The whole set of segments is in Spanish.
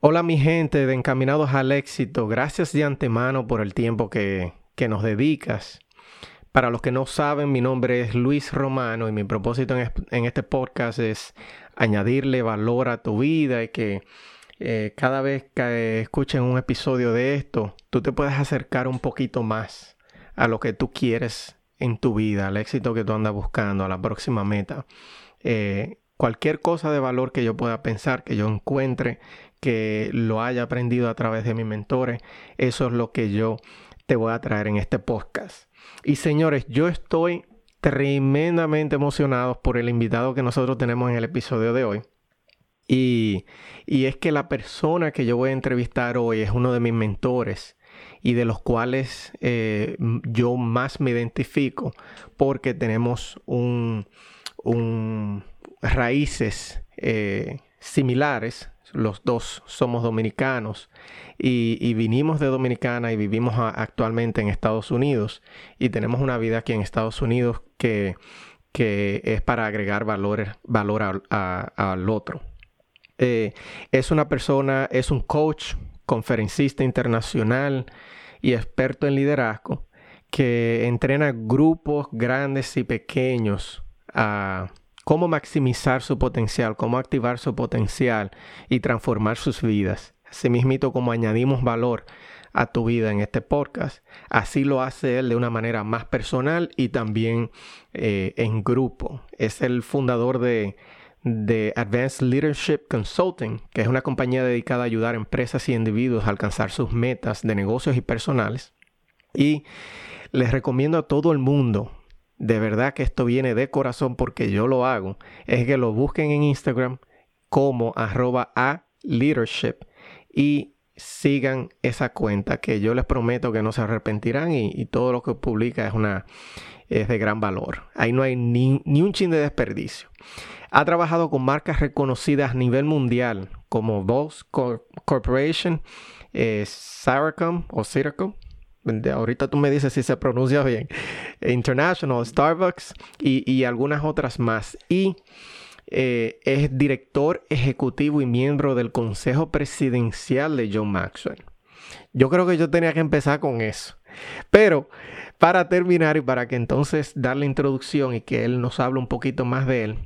Hola mi gente de Encaminados al Éxito, gracias de antemano por el tiempo que, que nos dedicas. Para los que no saben, mi nombre es Luis Romano y mi propósito en, este podcast es añadirle valor a tu vida y que eh, cada vez que escuchen un episodio de esto, tú te puedas acercar un poquito más a lo que tú quieres en tu vida, al éxito que tú andas buscando, a la próxima meta. Eh, cualquier cosa de valor que yo pueda pensar, que yo encuentre, que lo haya aprendido a través de mis mentores, eso es lo que yo te voy a traer en este podcast. Y señores, yo estoy tremendamente emocionado por el invitado que nosotros tenemos en el episodio de hoy. Y, es que la persona que yo voy a entrevistar hoy es uno de mis mentores y de los cuales eh, yo más me identifico porque tenemos un, raíces eh, similares los dos somos dominicanos y, vinimos de Dominicana y vivimos actualmente en Estados Unidos y tenemos una vida aquí en Estados Unidos que, que es para agregar valor, valor al otro. Eh, es una persona, es un coach, conferencista internacional y experto en liderazgo que entrena grupos grandes y pequeños a cómo maximizar su potencial, cómo activar su potencial y transformar sus vidas. Asimismo, como añadimos valor a tu vida en este podcast, así lo hace él de una manera más personal y también eh, en grupo. Es el fundador de, de Advanced Leadership Consulting, que es una compañía dedicada a ayudar a empresas y individuos a alcanzar sus metas de negocios y personales. Y les recomiendo a todo el mundo de verdad que esto viene de corazón porque yo lo hago, es que lo busquen en Instagram como arroba a leadership y sigan esa cuenta que yo les prometo que no se arrepentirán y, todo lo que publica es una es de gran valor. Ahí no hay ni, un chin de desperdicio. Ha trabajado con marcas reconocidas a nivel mundial como Boss Corporation, eh, o Ahorita tú me dices si se pronuncia bien, International, Starbucks y, algunas otras más. Y eh, es director ejecutivo y miembro del Consejo Presidencial de John Maxwell. Yo creo que yo tenía que empezar con eso. Pero para terminar y para que entonces darle introducción y que él nos hable un poquito más de él,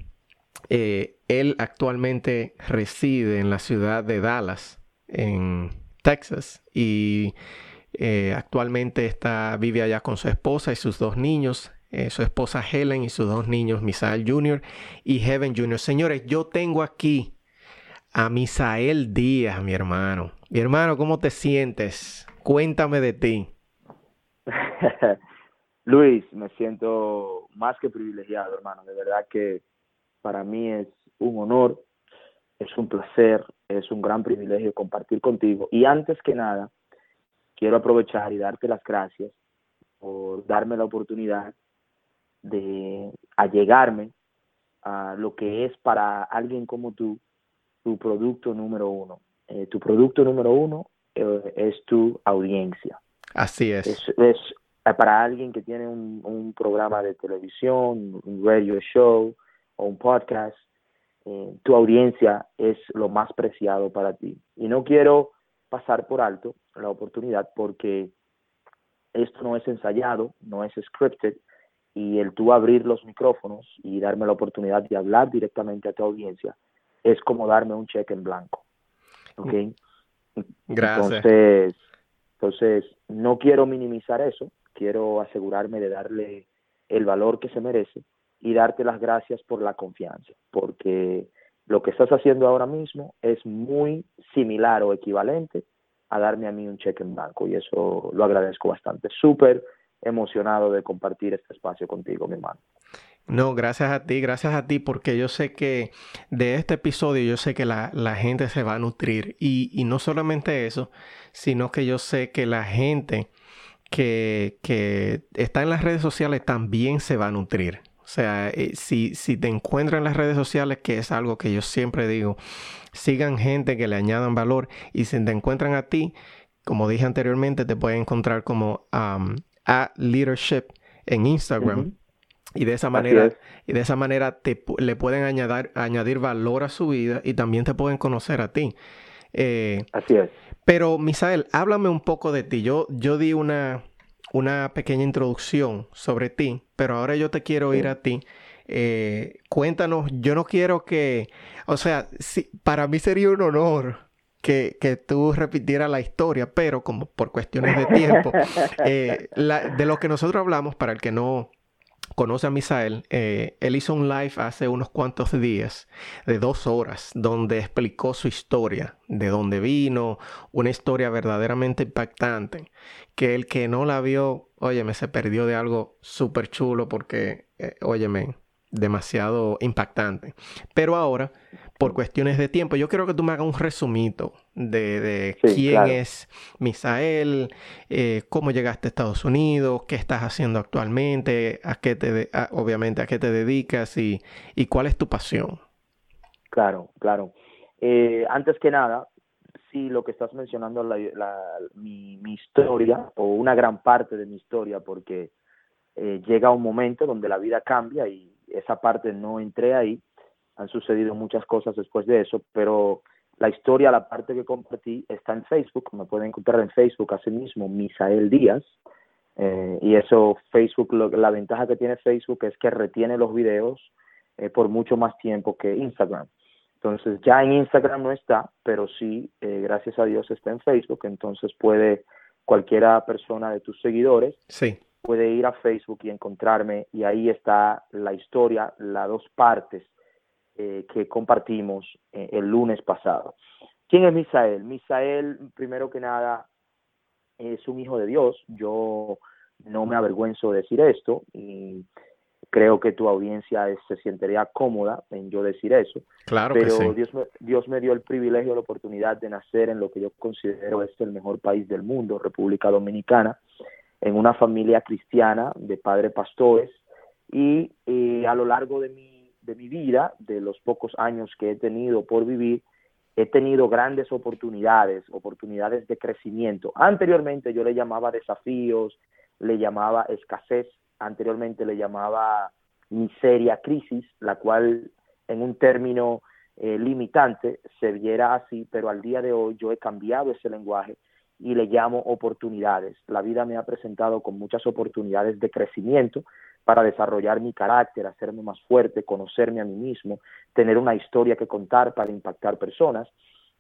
eh, él actualmente reside en la ciudad de Dallas, en Texas, y eh, actualmente está, vive allá con su esposa y sus dos niños, eh, su esposa Helen y sus dos niños, Misael Jr. y Heaven Jr. Señores, yo tengo aquí a Misael Díaz, mi hermano. Mi hermano, ¿cómo te sientes? Cuéntame de ti. Luis, me siento más que privilegiado, hermano. De verdad que para mí es un honor, es un placer, es un gran privilegio compartir contigo. Y antes que nada, quiero aprovechar y darte las gracias por darme la oportunidad de allegarme a lo que es para alguien como tú tu producto número uno. Eh, tu producto número uno eh, es tu audiencia. Así es. Es, eh, para alguien que tiene un, un, programa de televisión, un radio show o un podcast, tu audiencia es lo más preciado para ti. Y no quiero pasar por alto la oportunidad porque esto no es ensayado, no es scripted y el tú abrir los micrófonos y darme la oportunidad de hablar directamente a tu audiencia es como darme un cheque en blanco. ¿Ok? Gracias. Entonces, entonces, no quiero minimizar eso, quiero asegurarme de darle el valor que se merece y darte las gracias por la confianza, porque lo que estás haciendo ahora mismo es muy similar o equivalente a darme a mí un cheque en blanco y eso lo agradezco bastante. Súper emocionado de compartir este espacio contigo, mi hermano. No, gracias a ti, gracias a ti, porque yo sé que de este episodio yo sé que la, gente se va a nutrir. Y, no solamente eso, sino que yo sé que la gente que, que está en las redes sociales también se va a nutrir. O sea, eh, si, si te encuentran en las redes sociales, que es algo que yo siempre digo, sigan gente que le añadan valor y si te encuentran a ti, como dije anteriormente, te pueden encontrar como um, a leadership en Instagram. Y de esa manera, y de esa manera te, le pueden añadir, añadir valor a su vida y también te pueden conocer a ti. Eh, Así es. Pero, Misael, háblame un poco de ti. Yo, yo di una, una pequeña introducción sobre ti, pero ahora yo te quiero ir a ti. Eh, cuéntanos, yo no quiero que, o sea, si, para mí sería un honor que, que, tú repitieras la historia, pero como por cuestiones de tiempo, eh, de lo que nosotros hablamos, para el que no conoce a Misael, eh, él hizo un live hace unos cuantos días de dos horas donde explicó su historia, de dónde vino, una historia verdaderamente impactante, que el que no la vio, óyeme, se perdió de algo súper chulo porque, eh, óyeme, demasiado impactante. Pero ahora, por cuestiones de tiempo, yo quiero que tú me hagas un resumito de, quién es Misael, eh, cómo llegaste a Estados Unidos, qué estás haciendo actualmente, a qué te, obviamente a qué te dedicas y, y, cuál es tu pasión. Claro, claro. Eh, antes que nada, sí, lo que estás mencionando, mi, mi, historia, o una gran parte de mi historia, porque eh, llega un momento donde la vida cambia y esa parte no entré ahí, han sucedido muchas cosas después de eso, pero la historia, la parte que compartí está en Facebook, me pueden encontrar en Facebook así mismo, Misael Díaz, eh, y eso Facebook, la ventaja que tiene Facebook es que retiene los videos eh, por mucho más tiempo que Instagram. Entonces ya en Instagram no está, pero sí, eh, gracias a Dios está en Facebook, entonces puede cualquiera persona de tus seguidores sí. puede ir a Facebook y encontrarme. Y ahí está la historia, las dos partes eh, que compartimos eh, el lunes pasado. ¿Quién es Misael? Misael, primero que nada, es un hijo de Dios. Yo no me avergüenzo de decir esto y creo que tu audiencia se sentiría cómoda en yo decir eso. Claro pero que sí. Dios, me, Dios me dio el privilegio, la oportunidad de nacer en lo que yo considero es el mejor país del mundo, República Dominicana en una familia cristiana de padres pastores y eh, a lo largo de mi, de mi vida, de los pocos años que he tenido por vivir, he tenido grandes oportunidades, oportunidades de crecimiento. Anteriormente yo le llamaba desafíos, le llamaba escasez, anteriormente le llamaba miseria, crisis, la cual en un término eh, limitante se viera así, pero al día de hoy yo he cambiado ese lenguaje y le llamo oportunidades. La vida me ha presentado con muchas oportunidades de crecimiento para desarrollar mi carácter, hacerme más fuerte, conocerme a mí mismo, tener una historia que contar para impactar personas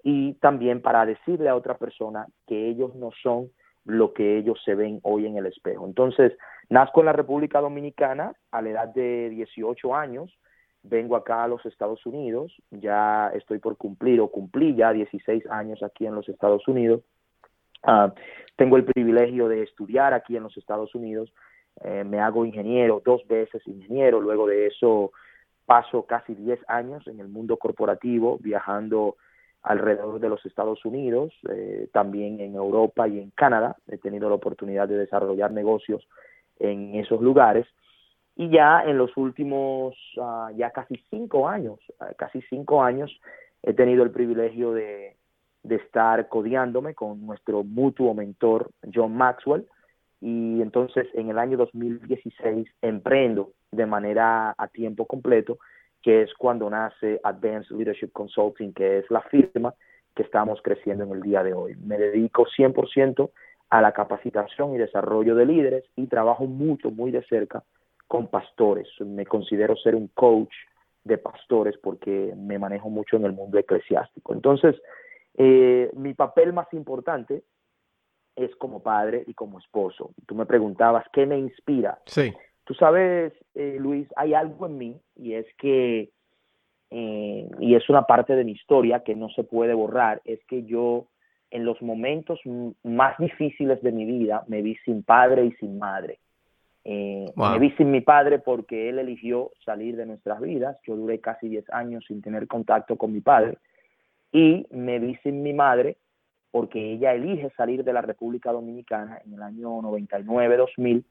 y también para decirle a otra persona que ellos no son lo que ellos se ven hoy en el espejo. Entonces, nazco en la República Dominicana a la edad de 18 años, vengo acá a los Estados Unidos, ya estoy por cumplir o cumplí ya 16 años aquí en los Estados Unidos Ah, tengo el privilegio de estudiar aquí en los Estados Unidos. Eh, me hago ingeniero, dos veces ingeniero. Luego de eso paso casi 10 años en el mundo corporativo, viajando alrededor de los Estados Unidos, eh, también en Europa y en Canadá. He tenido la oportunidad de desarrollar negocios en esos lugares. Y ya en los últimos, ah, ya casi cinco años, ah, casi cinco años, he tenido el privilegio de, de estar codiándome con nuestro mutuo mentor John Maxwell y entonces en el año 2016 emprendo de manera a tiempo completo, que es cuando nace Advanced Leadership Consulting, que es la firma que estamos creciendo en el día de hoy. Me dedico 100% a la capacitación y desarrollo de líderes y trabajo mucho, muy de cerca con pastores. Me considero ser un coach de pastores porque me manejo mucho en el mundo eclesiástico. Entonces, eh, mi papel más importante es como padre y como esposo. Tú me preguntabas, ¿qué me inspira? Sí. Tú sabes, eh, Luis, hay algo en mí y es que, eh, y es una parte de mi historia que no se puede borrar, es que yo en los momentos más difíciles de mi vida me vi sin padre y sin madre. Eh, me vi sin mi padre porque él eligió salir de nuestras vidas. Yo duré casi 10 años sin tener contacto con mi padre. Y me vi sin mi madre porque ella elige salir de la República Dominicana en el año 99-2000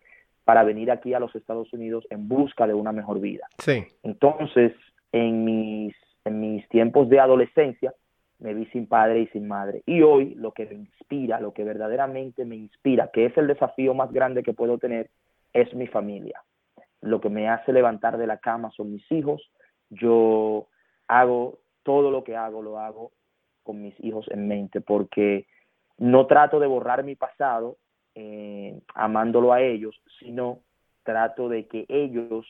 para venir aquí a los Estados Unidos en busca de una mejor vida. Sí. Entonces, en mis, en mis tiempos de adolescencia, me vi sin padre y sin madre. Y hoy lo que me inspira, lo que verdaderamente me inspira, que es el desafío más grande que puedo tener, es mi familia. Lo que me hace levantar de la cama son mis hijos. Yo hago todo lo que hago, lo hago con mis hijos en mente, porque no trato de borrar mi pasado eh, amándolo a ellos, sino trato de que ellos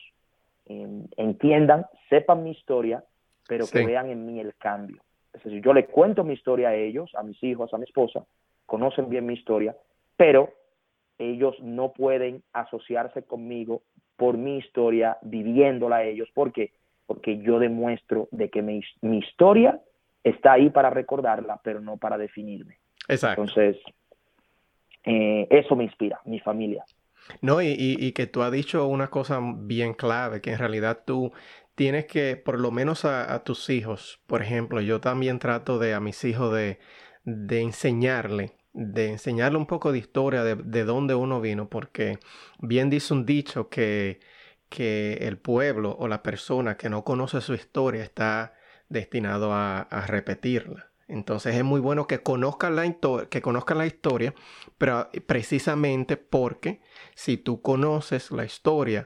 em, entiendan, sepan mi historia, pero que vean en mí el cambio. Es decir, yo le cuento mi historia a ellos, a mis hijos, a mi esposa, conocen bien mi historia, pero ellos no pueden asociarse conmigo por mi historia, viviéndola a ellos. ¿Por qué? Porque yo demuestro de que mi, mi historia está ahí para recordarla, pero no para definirme. Exacto. Entonces, eh, eso me inspira, mi familia. No, y, y, que tú has dicho una cosa bien clave, que en realidad tú tienes que, por lo menos a, tus hijos, por ejemplo, yo también trato de a mis hijos de, de enseñarle, de enseñarle un poco de historia de, de dónde uno vino, porque bien dice un dicho que, que el pueblo o la persona que no conoce su historia está destinado a, repetirla. Entonces es muy bueno que conozcan, la que conozcan la historia, pero precisamente porque si tú conoces la historia,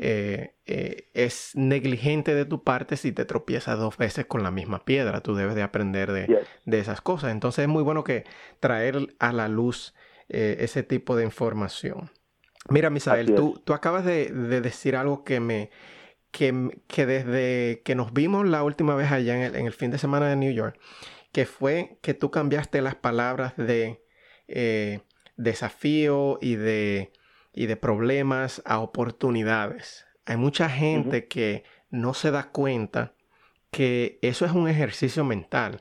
eh, eh, es negligente de tu parte si te tropiezas dos veces con la misma piedra. Tú debes de aprender de, esas cosas. Entonces es muy bueno que traer a la luz eh, ese tipo de información. Mira, Misael, tú, tú, acabas de, decir algo que me, que, desde que nos vimos la última vez allá en el, fin de semana de New York, que fue que tú cambiaste las palabras de eh, desafío y de, y de problemas a oportunidades. Hay mucha gente que no se da cuenta que eso es un ejercicio mental.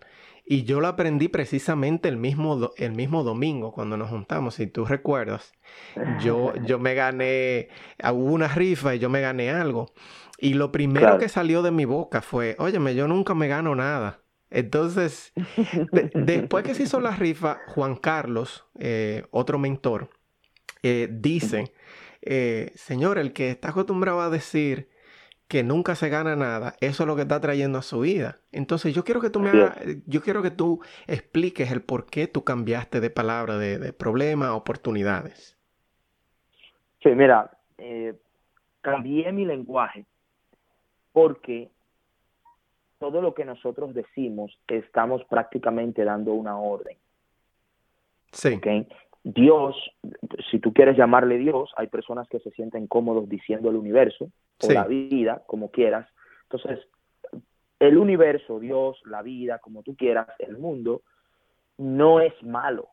Y yo lo aprendí precisamente el mismo, el mismo domingo cuando nos juntamos. Si tú recuerdas, yo, yo me gané, hubo una rifa y yo me gané algo. Y lo primero que salió de mi boca fue, óyeme, yo nunca me gano nada. Entonces, después que se hizo la rifa, Juan Carlos, eh, otro mentor, eh, dice, eh, señor, el que está acostumbrado a decir que nunca se gana nada, eso es lo que está trayendo a su vida. Entonces, yo quiero que tú me yo quiero que tú expliques el por qué tú cambiaste de palabra de, de problema oportunidades. Sí, mira, cambié mi lenguaje porque todo lo que nosotros decimos estamos prácticamente dando una orden. Sí. Dios, si tú quieres llamarle Dios, hay personas que se sienten cómodos diciendo el universo o la vida, como quieras. Entonces, el universo, Dios, la vida, como tú quieras, el mundo, no es malo.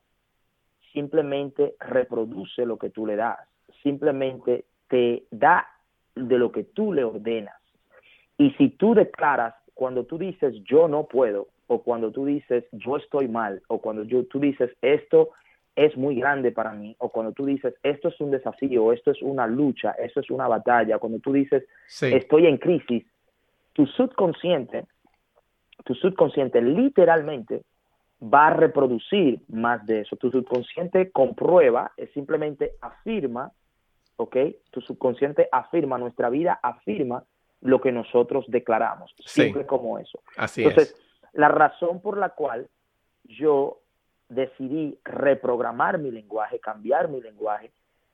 Simplemente reproduce lo que tú le das. Simplemente te da de lo que tú le ordenas. Y si tú declaras, cuando tú dices yo no puedo, o cuando tú dices yo estoy mal, o cuando yo, tú dices esto es muy grande para mí, o cuando tú dices esto es un desafío, esto es una lucha, esto es una batalla, cuando tú dices estoy en crisis, tu subconsciente, tu subconsciente literalmente va a reproducir más de eso. Tu subconsciente comprueba, es simplemente afirma, ¿ok? Tu subconsciente afirma, nuestra vida afirma lo que nosotros declaramos, siempre como eso. Así Entonces, la razón por la cual yo decidí reprogramar mi lenguaje, cambiar mi lenguaje,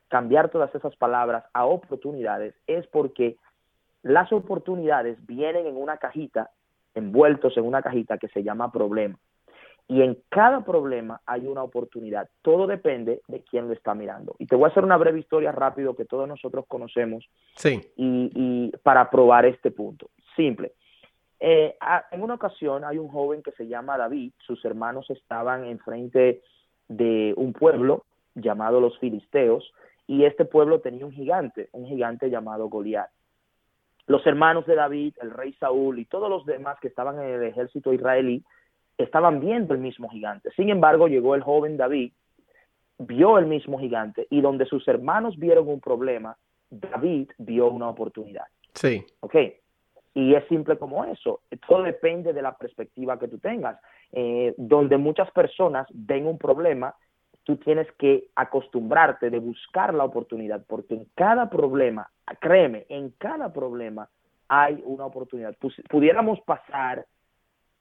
cambiar todas esas palabras a oportunidades, es porque las oportunidades vienen en una cajita, envueltos en una cajita que se llama problema. Y en cada problema hay una oportunidad. Todo depende de quién lo está mirando. Y te voy a hacer una breve historia rápido que todos nosotros conocemos. Sí. Y, para probar este punto. Simple. Eh, en una ocasión hay un joven que se llama David. Sus hermanos estaban enfrente de un pueblo llamado los Filisteos. Y este pueblo tenía un gigante, un gigante llamado Goliat. Los hermanos de David, el rey Saúl y todos los demás que estaban en el ejército israelí estaban viendo el mismo gigante. Sin embargo, llegó el joven David, vio el mismo gigante y donde sus hermanos vieron un problema, David vio una oportunidad. Sí. ¿Ok? Y es simple como eso. Todo depende de la perspectiva que tú tengas. Eh, donde muchas personas ven un problema, tú tienes que acostumbrarte de buscar la oportunidad, porque en cada problema, créeme, en cada problema hay una oportunidad. Pudiéramos pasar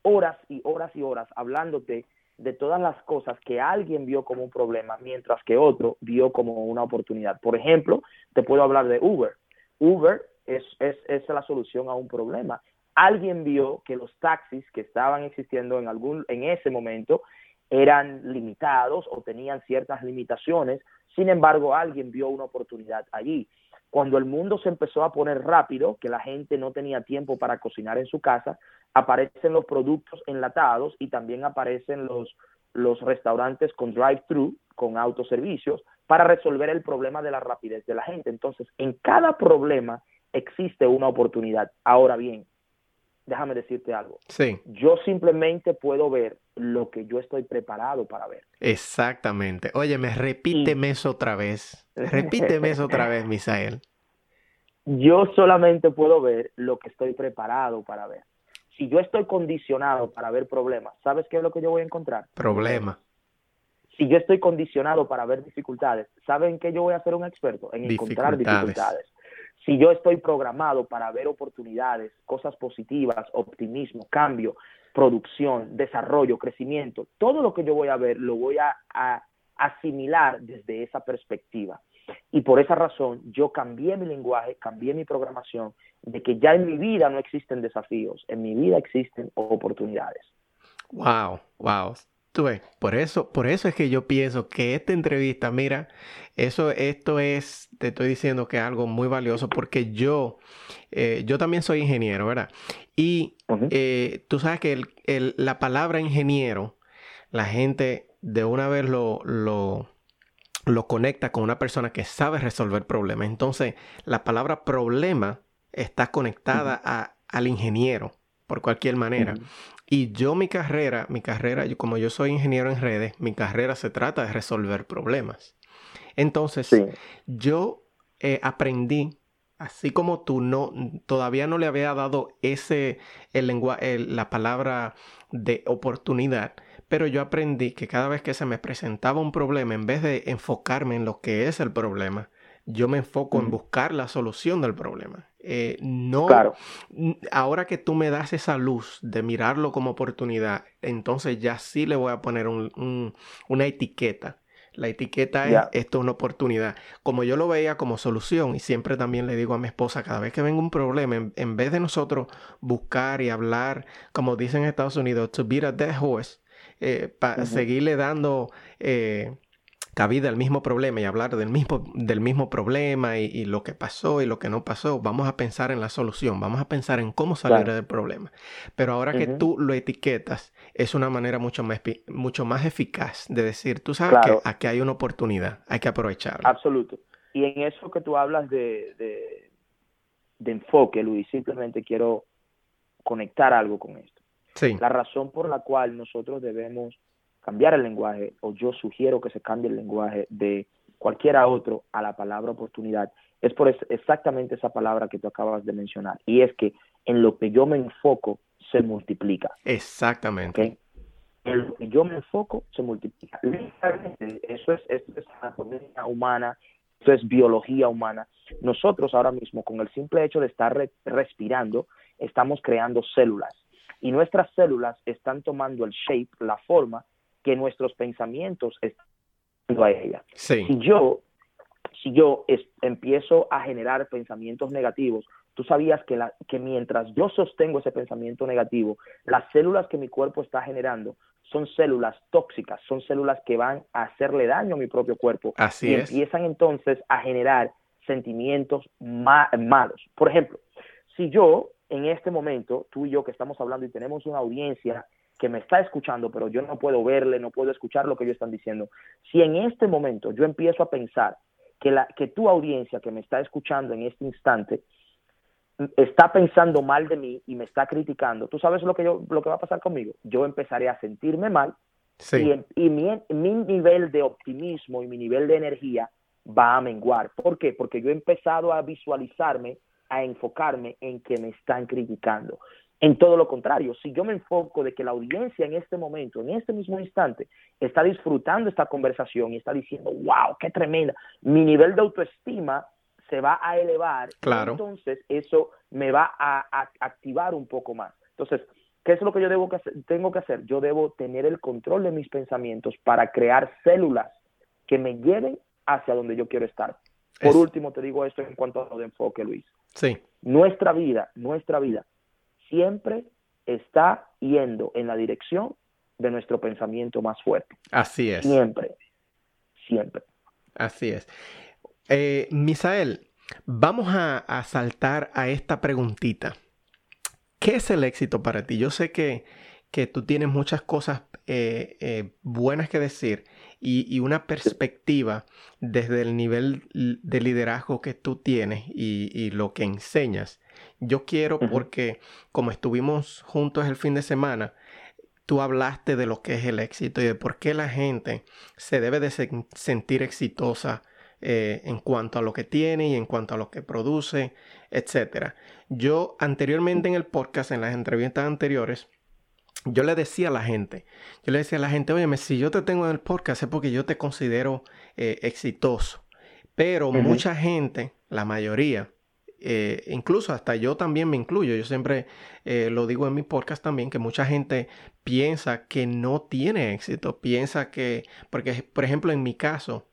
horas y horas y horas hablándote de todas las cosas que alguien vio como un problema, mientras que otro vio como una oportunidad. Por ejemplo, te puedo hablar de Uber. Uber es, es, es la solución a un problema. Alguien vio que los taxis que estaban existiendo en, algún, en ese momento eran limitados o tenían ciertas limitaciones, sin embargo alguien vio una oportunidad allí. Cuando el mundo se empezó a poner rápido, que la gente no tenía tiempo para cocinar en su casa, aparecen los productos enlatados y también aparecen los, los restaurantes con drive-thru, con autoservicios, para resolver el problema de la rapidez de la gente. Entonces, en cada problema existe una oportunidad. Ahora bien, déjame decirte algo. Sí. Yo simplemente puedo ver lo que yo estoy preparado para ver. Exactamente. Óyeme, repíteme eso otra vez. Repíteme eso otra vez, Misael. Yo solamente puedo ver lo que estoy preparado para ver. Si yo estoy condicionado para ver problemas, ¿sabes qué es lo que yo voy a encontrar? Problema. Si yo estoy condicionado para ver dificultades, ¿saben qué yo voy a ser un experto? En encontrar dificultades si yo estoy programado para ver oportunidades, cosas positivas, optimismo, cambio, producción, desarrollo, crecimiento, todo lo que yo voy a ver lo voy a, asimilar desde esa perspectiva. Y por esa razón yo cambié mi lenguaje, cambié mi programación de que ya en mi vida no existen desafíos, en mi vida existen oportunidades. Wow, wow. Tú ves, por eso, por eso es que yo pienso que esta entrevista, mira, eso, esto es, te estoy diciendo que es algo muy valioso porque yo, eh, yo también soy ingeniero, ¿verdad? Y eh, tú sabes que la palabra ingeniero, la gente de una vez lo, lo, lo conecta con una persona que sabe resolver problemas. Entonces, la palabra problema está conectada a, al ingeniero por cualquier manera. Y yo mi carrera, mi carrera, yo, como yo soy ingeniero en redes, mi carrera se trata de resolver problemas. Entonces, yo eh, aprendí, así como tú no, todavía no le había dado ese, el lenguaje, la palabra de oportunidad, pero yo aprendí que cada vez que se me presentaba un problema, en vez de enfocarme en lo que es el problema, yo me enfoco en buscar la solución del problema. Eh, no, ahora que tú me das esa luz de mirarlo como oportunidad, entonces ya sí le voy a poner una etiqueta. La etiqueta es esto es una oportunidad. Como yo lo veía como solución, y siempre también le digo a mi esposa, cada vez que venga un problema, en, vez de nosotros buscar y hablar, como dicen en Estados Unidos, to beat a dead horse, eh, para seguirle dando eh, cabida al mismo problema y hablar del mismo, del mismo problema y, lo que pasó y lo que no pasó, vamos a pensar en la solución, vamos a pensar en cómo salir del problema. Pero ahora que tú lo etiquetas, es una manera mucho más, mucho más eficaz de decir, tú sabes que aquí hay una oportunidad, hay que aprovecharla. Absoluto. Y en eso que tú hablas de, de, de enfoque, Luis, simplemente quiero conectar algo con esto. Sí. La razón por la cual nosotros debemos cambiar el lenguaje, o yo sugiero que se cambie el lenguaje de cualquiera otro a la palabra oportunidad, es por exactamente esa palabra que tú acabas de mencionar. Y es que en lo que yo me enfoco se multiplica. Exactamente. En lo que yo me enfoco se multiplica. Eso es, eso es anatomía humana, eso es biología humana. Nosotros ahora mismo, con el simple hecho de estar respirando, estamos creando células. Y nuestras células están tomando el shape, la forma que nuestros pensamientos están a ella. Si yo, si yo empiezo a generar pensamientos negativos, tú sabías que, la, que mientras yo sostengo ese pensamiento negativo, las células que mi cuerpo está generando son células tóxicas, son células que van a hacerle daño a mi propio cuerpo Así y empiezan entonces a generar sentimientos malos. Por ejemplo, si yo en este momento, tú y yo que estamos hablando y tenemos una audiencia que me está escuchando, pero yo no puedo verle, no puedo escuchar lo que ellos están diciendo. Si en este momento yo empiezo a pensar que, la, que tu audiencia que me está escuchando en este instante está pensando mal de mí y me está criticando, ¿tú sabes lo que, yo, lo que va a pasar conmigo? Yo empezaré a sentirme mal y, y mi, mi nivel de optimismo y mi nivel de energía va a menguar. ¿Por qué? Porque yo he empezado a visualizarme, a enfocarme en que me están criticando. En todo lo contrario, si yo me enfoco de que la audiencia en este momento, en este mismo instante, está disfrutando esta conversación y está diciendo, wow, qué tremenda, mi nivel de autoestima se va a elevar, claro. entonces eso me va a, activar un poco más. Entonces, ¿qué es lo que yo debo que tengo que hacer? Yo debo tener el control de mis pensamientos para crear células que me lleven hacia donde yo quiero estar. Por último, te digo esto en cuanto a lo de enfoque, Luis. Sí. Nuestra vida, nuestra vida siempre está yendo en la dirección de nuestro pensamiento más fuerte. Así es. Siempre, siempre. Así es. Eh, Misael, vamos a, saltar a esta preguntita. ¿Qué es el éxito para ti? Yo sé que, tú tienes muchas cosas eh, eh, buenas que decir y, una perspectiva desde el nivel de liderazgo que tú tienes y, lo que enseñas. Yo quiero, porque como estuvimos juntos el fin de semana, tú hablaste de lo que es el éxito y de por qué la gente se debe de sentir exitosa eh, en cuanto a lo que tiene y en cuanto a lo que produce, etc. Yo anteriormente en el podcast, en las entrevistas anteriores, yo le decía a la gente, yo le decía a la gente, oye, si yo te tengo en el podcast es porque yo te considero eh, exitoso. Pero mucha gente, la mayoría, eh, incluso hasta yo también me incluyo, yo siempre eh, lo digo en mi podcast también, que mucha gente piensa que no tiene éxito, piensa que, porque por ejemplo en mi caso,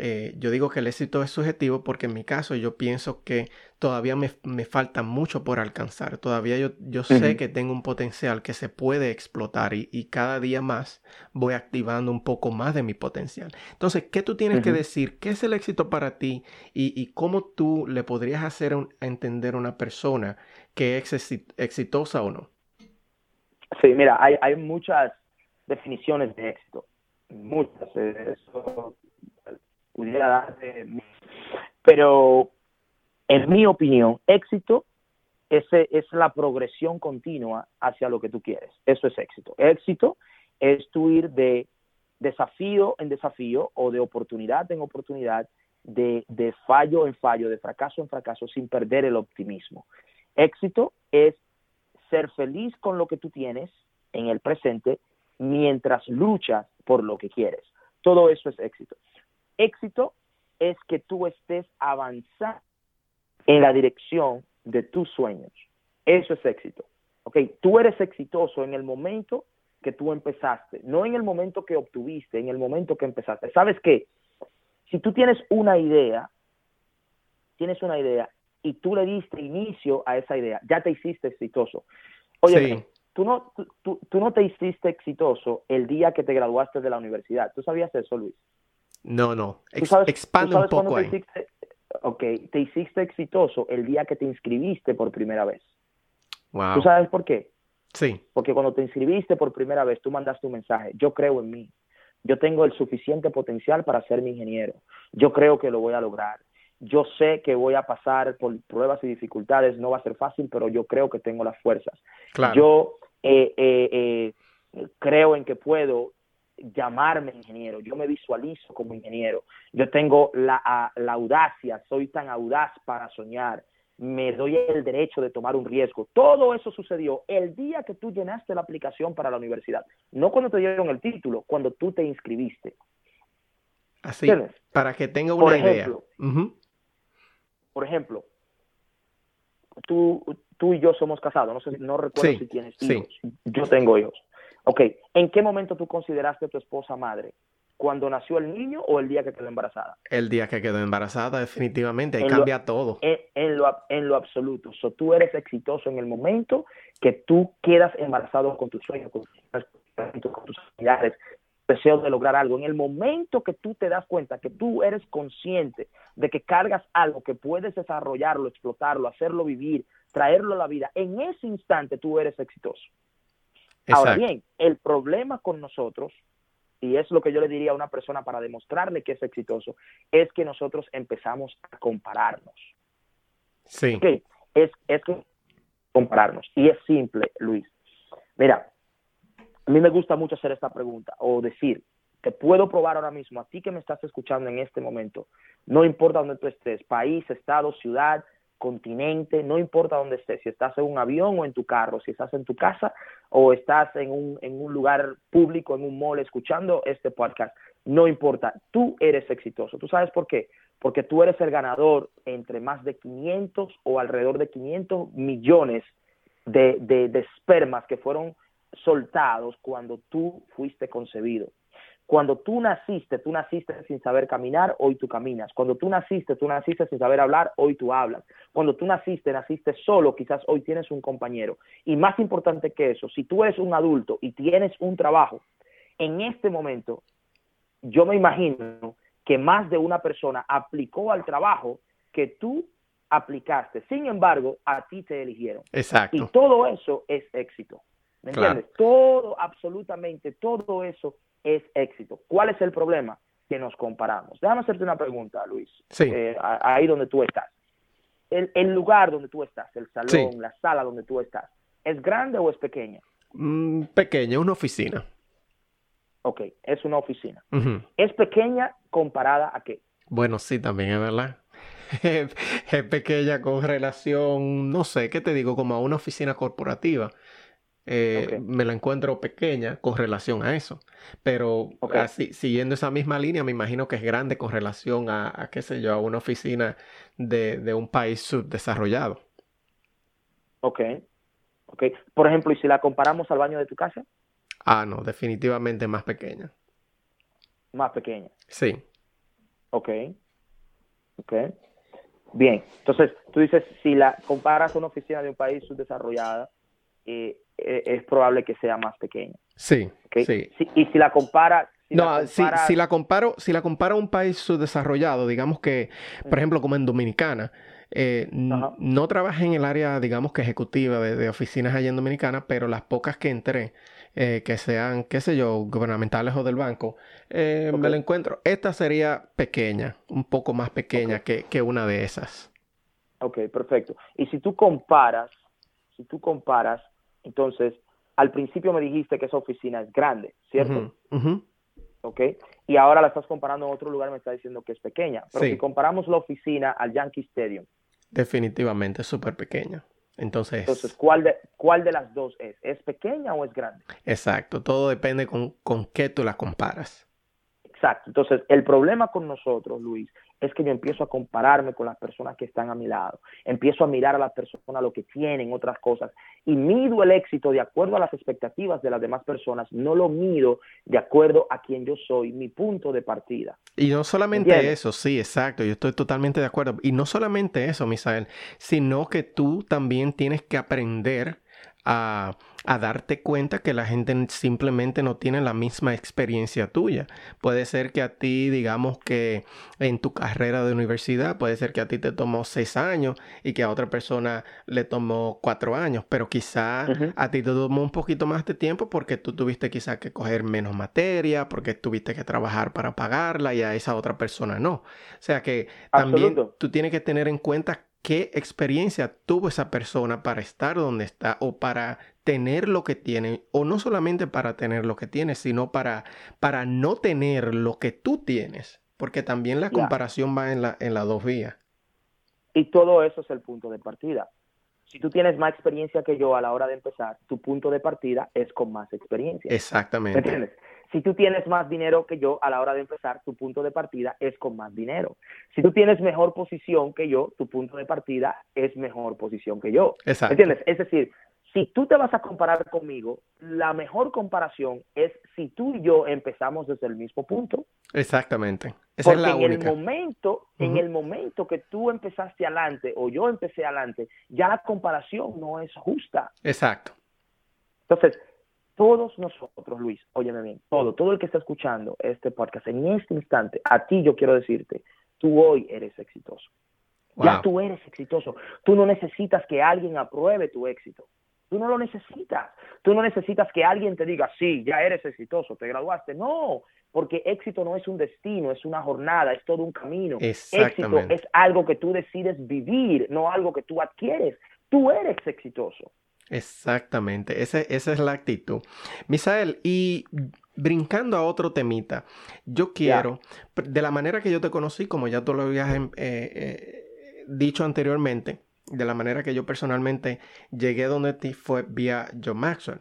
eh, yo digo que el éxito es subjetivo porque en mi caso yo pienso que todavía me, falta mucho por alcanzar. Todavía yo, yo sé que tengo un potencial que se puede explotar y, cada día más voy activando un poco más de mi potencial. Entonces, ¿qué tú tienes que decir? ¿Qué es el éxito para ti? Y, cómo tú le podrías hacer a entender a una persona que es exitosa o no? Sí, mira, hay, hay muchas definiciones de éxito. Muchas. Eh, eso pudiera darte. Pero, en mi opinión, éxito ese es la progresión continua hacia lo que tú quieres. Eso es éxito. Éxito es tu ir de desafío en desafío o de oportunidad en oportunidad, de fallo en fallo, de fracaso en fracaso, sin perder el optimismo. Éxito es ser feliz con lo que tú tienes en el presente mientras luchas por lo que quieres. Todo eso es éxito. Éxito es que tú estés avanzando en la dirección de tus sueños. Eso es éxito. ¿Ok? Tú eres exitoso en el momento que tú empezaste, no en el momento que obtuviste, en el momento que empezaste. ¿Sabes qué? Si tú tienes una idea, tienes una idea y tú le diste inicio a esa idea, ya te hiciste exitoso. Oye, tú, no, tú, tú no te hiciste exitoso el día que te graduaste de la universidad. ¿Tú sabías eso, Luis? No, no. expande un poco ahí. Te ok, te hiciste exitoso el día que te inscribiste por primera vez. Wow. ¿Tú sabes por qué? Sí. Porque cuando te inscribiste por primera vez, tú mandaste un mensaje. Yo creo en mí. Yo tengo el suficiente potencial para ser mi ingeniero. Yo creo que lo voy a lograr. Yo sé que voy a pasar por pruebas y dificultades. No va a ser fácil, pero yo creo que tengo las fuerzas. Claro. Yo eh, eh, eh, creo en que puedo llamarme ingeniero, yo me visualizo como ingeniero, yo tengo la, la audacia, soy tan audaz para soñar, me doy el derecho de tomar un riesgo. Todo eso sucedió el día que tú llenaste la aplicación para la universidad, no cuando te dieron el título, cuando tú te inscribiste. Así, para que tenga una idea. Por ejemplo, tú, tú y yo somos casados, no, sé, no recuerdo si tienes hijos. Yo tengo hijos. Ok, ¿en qué momento tú consideraste a tu esposa madre? ¿Cuando nació el niño o el día que quedó embarazada? El día que quedó embarazada, definitivamente, ahí cambia todo. En, lo, en lo absoluto. So, tú eres exitoso en el momento que tú quedas embarazado con tus sueños, con, con tus familiares, deseo de lograr algo. En el momento que tú te das cuenta que tú eres consciente de que cargas algo, que puedes desarrollarlo, explotarlo, hacerlo vivir, traerlo a la vida, en ese instante tú eres exitoso. Ahora bien, el problema con nosotros, y es lo que yo le diría a una persona para demostrarle que es exitoso, es que nosotros empezamos a compararnos. Sí. Es, es que compararnos. Y es simple, Luis. Mira, a mí me gusta mucho hacer esta pregunta o decir, te puedo probar ahora mismo, a ti que me estás escuchando en este momento, no importa dónde tú estés, país, estado, ciudad, continente, no importa dónde estés, si estás en un avión o en tu carro, si estás en tu casa o estás en un, en un lugar público, en un mall escuchando este podcast, no importa, tú eres exitoso. ¿Tú sabes por qué? Porque tú eres el ganador entre más de 500 o alrededor de 500 millones de, de, de espermas que fueron soltados cuando tú fuiste concebido. Cuando tú naciste, tú naciste sin saber caminar, hoy tú caminas. Cuando tú naciste, tú naciste sin saber hablar, hoy tú hablas. Cuando tú naciste, naciste solo, quizás hoy tienes un compañero. Y más importante que eso, si tú eres un adulto y tienes un trabajo, en este momento, yo me imagino que más de una persona aplicó al trabajo que tú aplicaste. Sin embargo, a ti te eligieron. Exacto. Y todo eso es éxito. ¿Me entiendes? Todo, absolutamente todo eso es éxito. ¿Cuál es el problema? Que nos comparamos. Déjame hacerte una pregunta, Luis. Sí. Eh, ahí donde tú estás. El, el, lugar donde tú estás, el salón, sí. la sala donde tú estás, ¿es grande o es pequeña? Mm, pequeña, una oficina. Ok, es una oficina. Uh -huh. ¿Es pequeña comparada a qué? Bueno, sí, también es verdad. es pequeña con relación, no sé, ¿qué te digo? Como a una oficina corporativa. Eh, okay. me la encuentro pequeña con relación a eso. Pero okay. así, siguiendo esa misma línea, me imagino que es grande con relación a, a qué sé yo, a una oficina de, de, un país subdesarrollado. Ok. Ok. Por ejemplo, ¿y si la comparamos al baño de tu casa? Ah, no, definitivamente más pequeña. Más pequeña. Sí. Ok. Ok. Bien. Entonces, tú dices, si la comparas a una oficina de un país subdesarrollado, eh, es probable que sea más pequeña. Sí, ¿okay? sí. Si, y si la compara... Si no, la compara... si, si, la comparo, si la comparo a un país subdesarrollado, digamos que, por ejemplo, como en Dominicana, eh, no trabajé en el área, digamos que ejecutiva de, de, oficinas allá en Dominicana, pero las pocas que entré, eh, que sean, qué sé yo, gubernamentales o del banco, eh, okay. me la encuentro. Esta sería pequeña, un poco más pequeña okay. que, que una de esas. Ok, perfecto. Y si tú comparas, si tú comparas, entonces, al principio me dijiste que esa oficina es grande, ¿cierto? Uh -huh. -huh. ¿Ok? Y ahora la estás comparando en otro lugar, me está diciendo que es pequeña. Pero sí. si comparamos la oficina al Yankee Stadium. Definitivamente es súper pequeña. Entonces, Entonces ¿cuál, de, ¿cuál de las dos es? ¿Es pequeña o es grande? Exacto, todo depende con, con qué tú la comparas. Exacto. Entonces, el problema con nosotros, Luis, es que yo empiezo a compararme con las personas que están a mi lado. Empiezo a mirar a las personas lo que tienen, otras cosas, y mido el éxito de acuerdo a las expectativas de las demás personas. No lo mido de acuerdo a quien yo soy, mi punto de partida. Y no solamente ¿Entiendes? eso, sí, exacto, yo estoy totalmente de acuerdo. Y no solamente eso, Misael, sino que tú también tienes que aprender a, a, darte cuenta que la gente simplemente no tiene la misma experiencia tuya. Puede ser que a ti, digamos que en tu carrera de universidad, puede ser que a ti te tomó seis años y que a otra persona le tomó cuatro años, pero quizá uh -huh. a ti te tomó un poquito más de tiempo porque tú tuviste quizá que coger menos materia, porque tuviste que trabajar para pagarla y a esa otra persona no. O sea que también Absoluto. tú tienes que tener en cuenta qué experiencia tuvo esa persona para estar donde está o para tener lo que tiene, o no solamente para tener lo que tiene, sino para, para no tener lo que tú tienes, porque también la comparación yeah. va en, la, en las dos vías. Y todo eso es el punto de partida. Si tú tienes más experiencia que yo a la hora de empezar, tu punto de partida es con más experiencia. Exactamente. ¿Me entiendes? Si tú tienes más dinero que yo a la hora de empezar, tu punto de partida es con más dinero. Si tú tienes mejor posición que yo, tu punto de partida es mejor posición que yo. Exacto. ¿Me entiendes? Es decir, si tú te vas a comparar conmigo, la mejor comparación es si tú y yo empezamos desde el mismo punto. Exactamente. Esa Porque es la en única. el momento, uh -huh. en el momento que tú empezaste adelante o yo empecé adelante, ya la comparación no es justa. Exacto. Entonces, todos nosotros, Luis, óyeme bien, todo, todo el que está escuchando este podcast en este instante, a ti yo quiero decirte, tú hoy eres exitoso. Wow. Ya tú eres exitoso. Tú no necesitas que alguien apruebe tu éxito. Tú no lo necesitas. Tú no necesitas que alguien te diga, sí, ya eres exitoso, te graduaste. No, porque éxito no es un destino, es una jornada, es todo un camino. Éxito es algo que tú decides vivir, no algo que tú adquieres. Tú eres exitoso. Exactamente, esa, esa es la actitud. Misael, y brincando a otro temita, yo quiero, de la manera que yo te conocí, como ya tú lo habías em, eh, eh, dicho anteriormente, de la manera que yo personalmente llegué donde ti fue vía John Maxwell.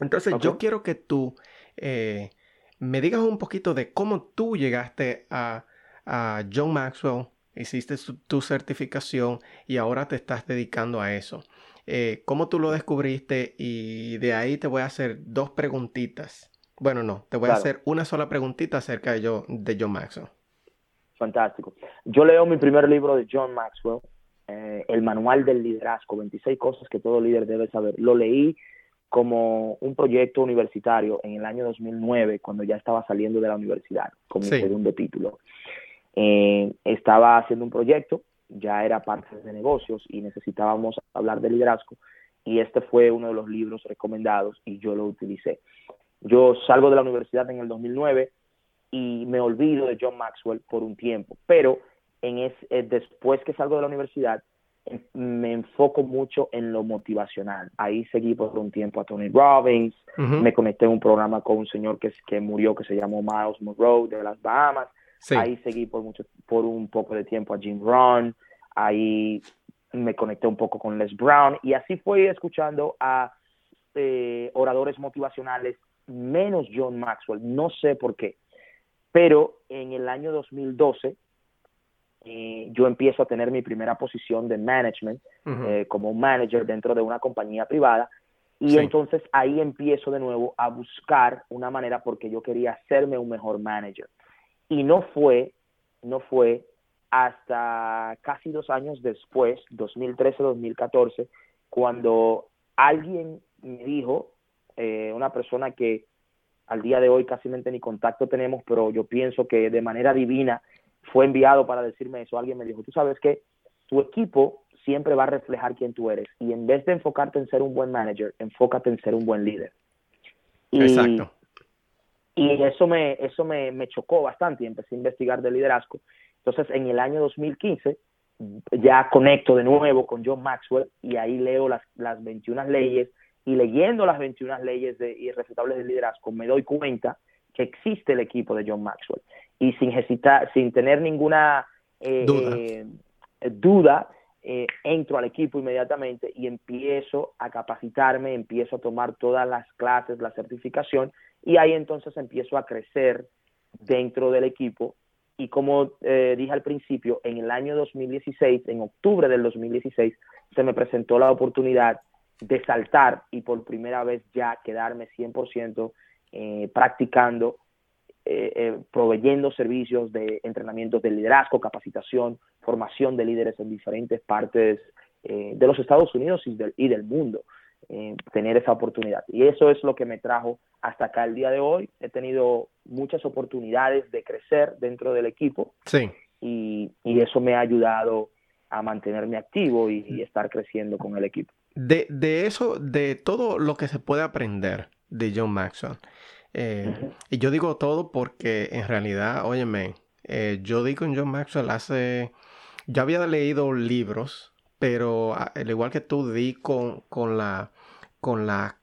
Entonces yo quiero que tú eh, me digas un poquito de cómo tú llegaste a, John Maxwell, hiciste tu certificación y ahora te estás dedicando a eso. Eh, ¿Cómo tú lo descubriste? Y de ahí te voy a hacer dos preguntitas. Bueno, no, te voy a hacer una sola preguntita acerca de, yo, de John Maxwell. Fantástico. Yo leo mi primer libro de John Maxwell, eh, El Manual del Liderazgo, 26 cosas que todo líder debe saber. Lo leí como un proyecto universitario en el año 2009, cuando ya estaba saliendo de la universidad, con mi segundo título. Eh, estaba haciendo un proyecto, ya era parte de negocios y necesitábamos hablar de liderazgo y este fue uno de los libros recomendados y yo lo utilicé. Yo salgo de la universidad en el 2009 y me olvido de John Maxwell por un tiempo, pero en es, eh, después que salgo de la universidad me enfoco mucho en lo motivacional. Ahí seguí por un tiempo a Tony Robbins, me conecté en un programa con un señor que, que murió que se llamó Miles Monroe de las Bahamas. Ahí seguí por mucho, por un poco de tiempo a Jim Rohn. Ahí me conecté un poco con Les Brown y así fui escuchando a eh, oradores motivacionales menos John Maxwell. No sé por qué, pero en el año 2012 eh, yo empiezo a tener mi primera posición de management eh, como manager dentro de una compañía privada. Y entonces ahí empiezo de nuevo a buscar una manera porque yo quería hacerme un mejor manager y no fue no fue hasta casi dos años después 2013-2014 cuando alguien me dijo eh, una persona que al día de hoy casi ni contacto tenemos pero yo pienso que de manera divina fue enviado para decirme eso. Alguien me dijo, tú sabes que tu equipo siempre va a reflejar quién tú eres y en vez de enfocarte en ser un buen manager, enfócate en ser un buen líder. Exacto. Y eso me, eso me, me chocó bastante y empecé a investigar de liderazgo. Entonces, en el año 2015, ya conecto de nuevo con John Maxwell y ahí leo las, las 21 leyes y leyendo las 21 leyes de irrefutables de liderazgo me doy cuenta que existe el equipo de John Maxwell. Y sin, hesitar, sin tener ninguna eh, duda, eh, eh, entro al equipo inmediatamente y empiezo a capacitarme, empiezo a tomar todas las clases, la certificación, y ahí entonces empiezo a crecer dentro del equipo. Y como dije al principio, en el año 2016, en octubre del 2016, se me presentó la oportunidad de saltar y por primera vez ya quedarme 100% eh, practicando, eh, eh, proveyendo servicios de entrenamiento de liderazgo, capacitación, formación de líderes en diferentes partes de los Estados Unidos y del, y del mundo, tener esa oportunidad. Y eso es lo que me trajo hasta acá el día de hoy. He tenido muchas oportunidades de crecer dentro del equipo sí. y, y eso me ha ayudado a mantenerme activo y, y estar creciendo con el equipo. De, de, eso, de todo lo que se puede aprender de John Maxwell. Eh, y yo digo todo porque en realidad, óyeme, eh, yo digo en John Maxwell hace... Yo había leído libros, pero al igual que tú di con, con la, con la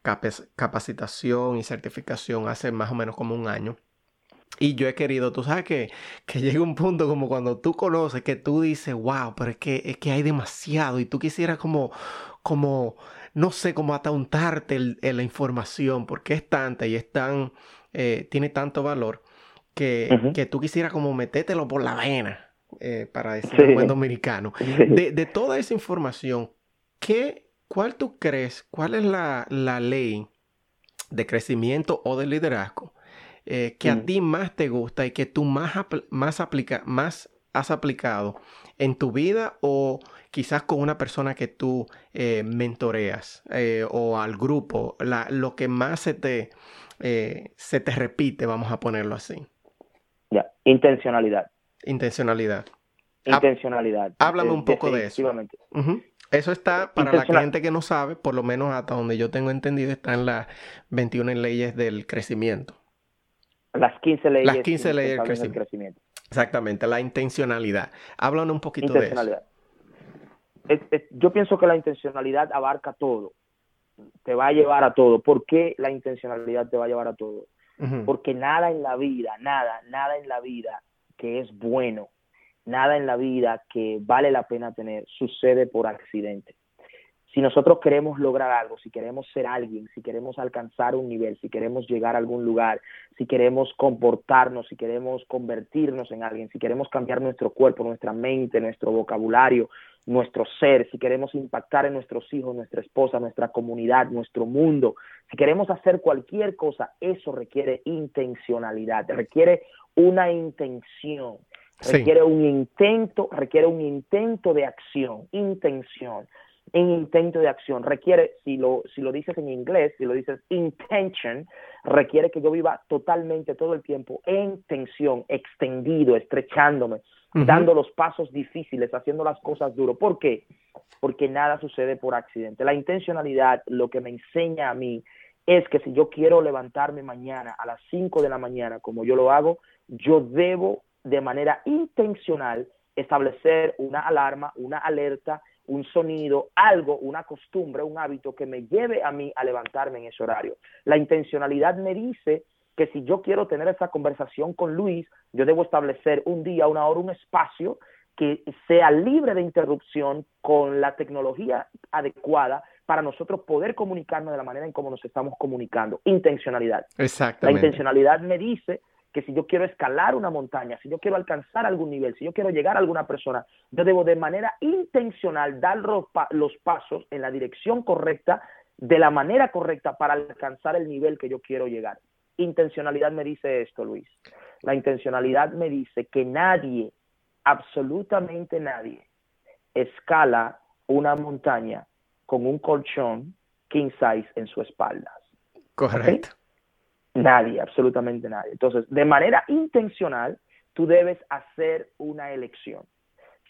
capacitación y certificación hace más o menos como un año. Y yo he querido, tú sabes que, que llega un punto como cuando tú conoces que tú dices, wow, pero es que, es que hay demasiado y tú quisieras como, como no sé cómo atauntarte la información porque es tanta y es tan, eh, tiene tanto valor que, que, tú quisieras como metértelo por la vena, eh, para decir buen dominicano. De, toda esa información, ¿qué, ¿cuál tú crees, cuál es la, ley de crecimiento o de liderazgo eh, que a mm. ti más te gusta y que tú más, más, aplica, más has aplicado en tu vida o quizás con una persona que tú eh, mentoreas eh, o al grupo, lo que más se te, eh, se te repite, vamos a ponerlo así. Ya, intencionalidad. Intencionalidad. Intencionalidad. Háblame un poco de eso. Eso está, para la gente que no sabe, por lo menos hasta donde yo tengo entendido, está en las 21 leyes del crecimiento. Las 15 leyes, las 15 leyes del crecimiento. Exactamente, la intencionalidad. Háblanos un poquito de eso yo pienso que la intencionalidad abarca todo, te va a llevar a todo. ¿Por qué la intencionalidad te va a llevar a todo? porque nada en la vida, nada, nada en la vida que es bueno, nada en la vida que vale la pena tener sucede por accidente si nosotros queremos lograr algo, si queremos ser alguien, si queremos alcanzar un nivel, si queremos llegar a algún lugar, si queremos comportarnos, si queremos convertirnos en alguien, si queremos cambiar nuestro cuerpo, nuestra mente, nuestro vocabulario, nuestro ser, si queremos impactar en nuestros hijos, nuestra esposa, nuestra comunidad, nuestro mundo, si queremos hacer cualquier cosa, eso requiere intencionalidad, requiere una intención, requiere un intento, requiere un intento de acción, intención en intento de acción. Requiere, si lo, si lo dices en inglés, si lo dices intention, requiere que yo viva totalmente todo el tiempo en tensión, extendido, estrechándome, dando los pasos difíciles, haciendo las cosas duro. ¿Por qué? Porque nada sucede por accidente. La intencionalidad lo que me enseña a mí es que si yo quiero levantarme mañana a las 5 de la mañana, como yo lo hago, yo debo de manera intencional establecer una alarma, una alerta un sonido, algo, una costumbre, un hábito que me lleve a mí a levantarme en ese horario. La intencionalidad me dice que si yo quiero tener esa conversación con Luis, yo debo establecer un día, una hora, un espacio que sea libre de interrupción con la tecnología adecuada para nosotros poder comunicarnos de la manera en cómo nos estamos comunicando. Intencionalidad. Exactamente. La intencionalidad me dice que si yo quiero escalar una montaña, si yo quiero alcanzar algún nivel, si yo quiero llegar a alguna persona, yo debo de manera intencional dar los, pasos en la dirección correcta, de la manera correcta para alcanzar el nivel que yo quiero llegar. Intencionalidad me dice esto, Luis. La intencionalidad me dice que nadie, absolutamente nadie, escala una montaña con un colchón king size en su espalda. Correcto. Nadie, absolutamente nadie. Entonces, de manera intencional, tú debes hacer una elección.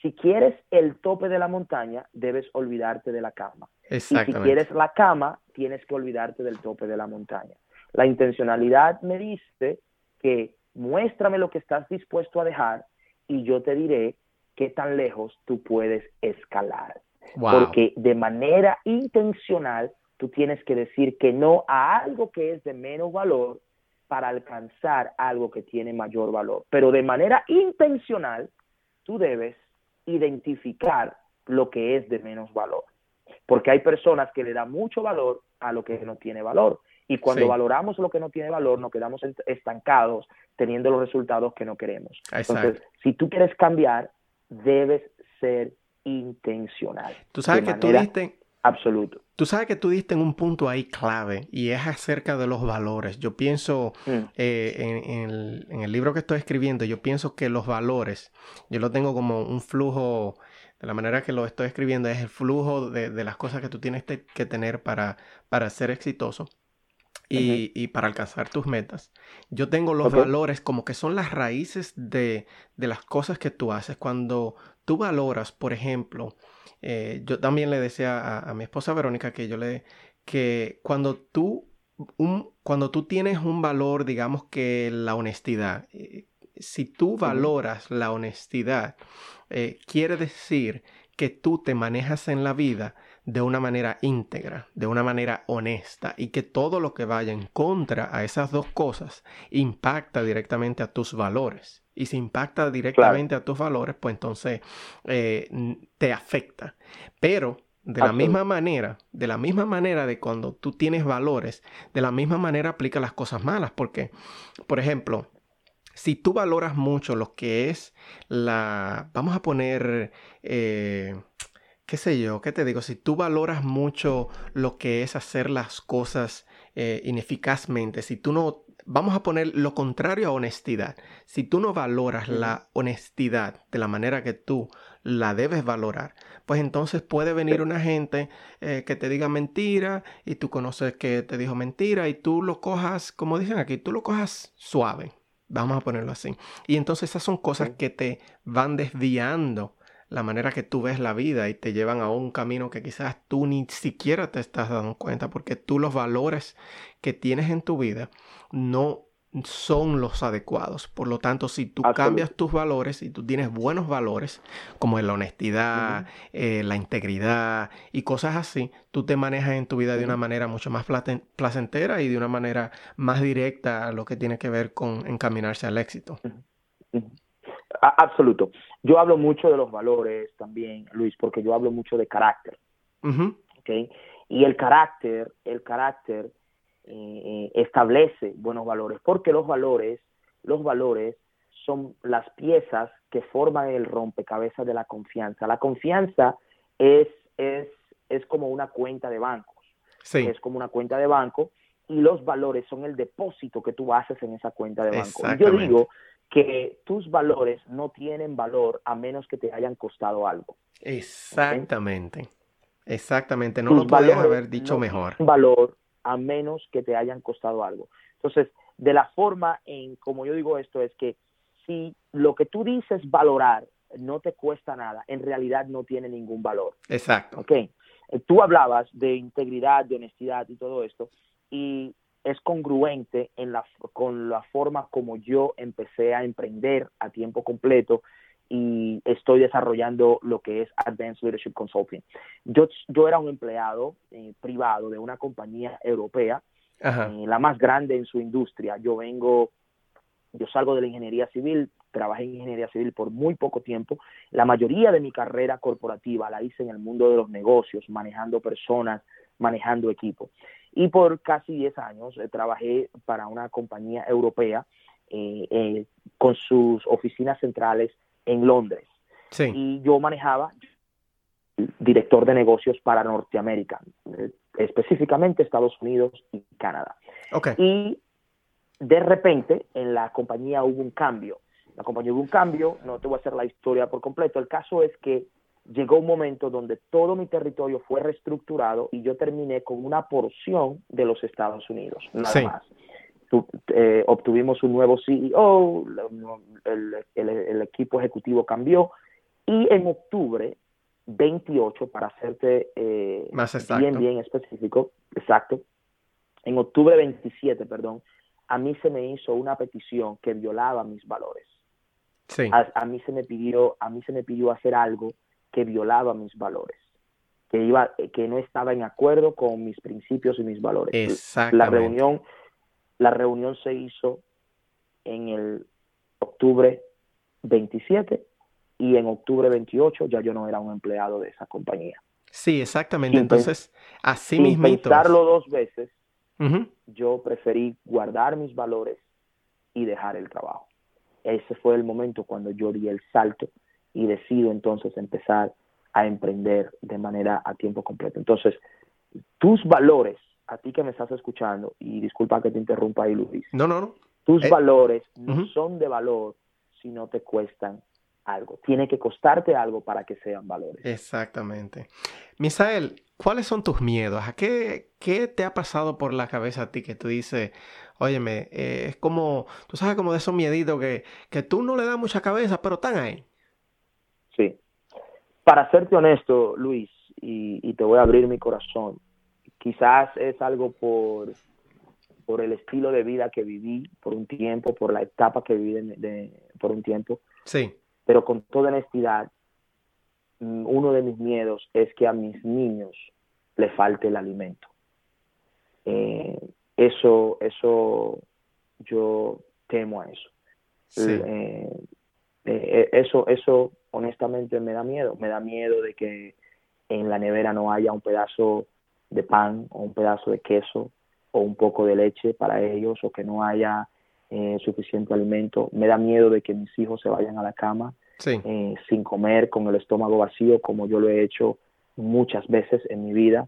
Si quieres el tope de la montaña, debes olvidarte de la cama. Y si quieres la cama, tienes que olvidarte del tope de la montaña. La intencionalidad me dice que muéstrame lo que estás dispuesto a dejar y yo te diré qué tan lejos tú puedes escalar. Porque de manera intencional tú tienes que decir que no a algo que es de menos valor para alcanzar algo que tiene mayor valor. Pero de manera intencional, tú debes identificar lo que es de menos valor. Porque hay personas que le dan mucho valor a lo que no tiene valor. Y cuando valoramos lo que no tiene valor, nos quedamos estancados teniendo los resultados que no queremos. Entonces, si tú quieres cambiar, debes ser intencional. Tú sabes que tú diste, absoluto. Tú sabes que tú diste en un punto ahí clave y es acerca de los valores. Yo pienso, mm. eh, en, el, libro que estoy escribiendo, yo pienso que los valores, yo lo tengo como un flujo, de la manera que lo estoy escribiendo, es el flujo de, las cosas que tú tienes que tener para, para ser exitoso. Y, para alcanzar tus metas. Yo tengo los valores como que son las raíces de, de las cosas que tú haces. Cuando tú valoras, por ejemplo, eh, yo también le decía a, mi esposa Verónica que yo le que cuando tú un, cuando tú tienes un valor, digamos que la honestidad, eh, si tú valoras la honestidad, eh, quiere decir que tú te manejas en la vida de una manera íntegra, de una manera honesta y que todo lo que vaya en contra a esas dos cosas impacta directamente a tus valores y si impacta directamente a tus valores, pues entonces eh, te afecta. Pero de la misma manera, de la misma manera de cuando tú tienes valores, de la misma manera aplica las cosas malas. Porque, por ejemplo, si tú valoras mucho lo que es la, vamos a poner, eh, qué sé yo, qué te digo, si tú valoras mucho lo que es hacer las cosas eh, ineficazmente, si tú no vamos a poner lo contrario a honestidad. Si tú no valoras la honestidad de la manera que tú la debes valorar, pues entonces puede venir una gente eh, que te diga mentira y tú conoces que te dijo mentira y tú lo cojas, como dicen aquí, tú lo cojas suave. Vamos a ponerlo así. Y entonces esas son cosas que te van desviando la manera que tú ves la vida y te llevan a un camino que quizás tú ni siquiera te estás dando cuenta porque tú los valores que tienes en tu vida no son los adecuados. Por lo tanto, si tú cambias tus valores y tú tienes buenos valores, como la honestidad, eh, la integridad y cosas así, tú te manejas en tu vida de una manera mucho más placentera y de una manera más directa a lo que tiene que ver con encaminarse al éxito. Absoluto. Yo hablo mucho de los valores también, Luis, porque yo hablo mucho de carácter. Y el carácter, el carácter eh, establece buenos valores, porque los valores, los valores son las piezas que forman el rompecabezas de la confianza. La confianza es, es, es como una cuenta de bancos. Es como una cuenta de banco y los valores son el depósito que tú haces en esa cuenta de banco. yo digo que tus valores no tienen valor a menos que te hayan costado algo. Exactamente. Exactamente, no lo podías haber dicho mejor. Valor a menos que te hayan costado algo. Entonces, de la forma en como yo digo esto es que si lo que tú dices valorar no te cuesta nada, en realidad no tiene ningún valor. Exacto. Ok. Eh, tú hablabas de integridad, de honestidad y todo esto, y es congruente en la, con la forma como yo empecé a emprender a tiempo completo y estoy desarrollando lo que es Advanced Leadership Consulting. Yo, yo era un empleado eh, privado de una compañía europea, eh, la más grande en su industria. Yo vengo, yo salgo de la ingeniería civil, trabajé en ingeniería civil por muy poco tiempo. La mayoría de mi carrera corporativa la hice en el mundo de los negocios, manejando personas, manejando equipos. Y por casi 10 años eh, trabajé para una compañía europea con sus oficinas centrales en Londres. Y yo manejaba director de negocios para Norteamérica, eh, específicamente Estados Unidos y Canadá. Y de repente en la compañía hubo un cambio. La compañía hubo un cambio, no te voy a hacer la historia por completo. El caso es que llegó un momento donde todo mi territorio fue reestructurado y yo terminé con una porción de los Estados Unidos, nada más. Eh, obtuvimos un nuevo CEO, el, equipo ejecutivo cambió y en octubre 28, para hacerte eh, bien, bien específico, exacto, en octubre 27, perdón, a mí se me hizo una petición que violaba mis valores. Sí. A, mí se me pidió, a mí se me pidió hacer algo que violaba mis valores, que iba, que no estaba en acuerdo con mis principios y mis valores. La reunión la reunión se hizo en el octubre 27 y en octubre 28 ya yo no era un empleado de esa compañía. Sí, exactamente. Entonces, así mismo. pensarlo dos veces, yo preferí guardar mis valores y dejar el trabajo. Ese fue el momento cuando yo di el salto y decido entonces empezar a emprender de manera a tiempo completo. Entonces, tus valores a ti que me estás escuchando, y disculpa que te interrumpa ahí, Luis. No, no, no. Tus eh, valores no son de valor si no te cuestan algo. Tiene que costarte algo para que sean valores. Exactamente. Misael, ¿cuáles son tus miedos? ¿A qué, qué te ha pasado por la cabeza a ti que tú dices, óyeme, eh, es como, tú sabes, como de esos mieditos que, que tú no le das mucha cabeza, pero están ahí? Sí. Para serte honesto, Luis, y, y te voy a abrir mi corazón, Quizás es algo por, por el estilo de vida que viví por un tiempo, por la etapa que viví de, por un tiempo. Sí. Pero con toda honestidad, mm, uno de mis miedos es que a mis niños le falte el alimento. Eh, eso, eso, yo temo a eso. Eh, eh, eso, eso honestamente me da miedo. Me da miedo de que en la nevera no haya un pedazo de pan o un pedazo de queso o un poco de leche para ellos o que no haya eh, suficiente alimento. Me da miedo de que mis hijos se vayan a la cama eh, sin comer, con el estómago vacío, como yo lo he hecho muchas veces en mi vida.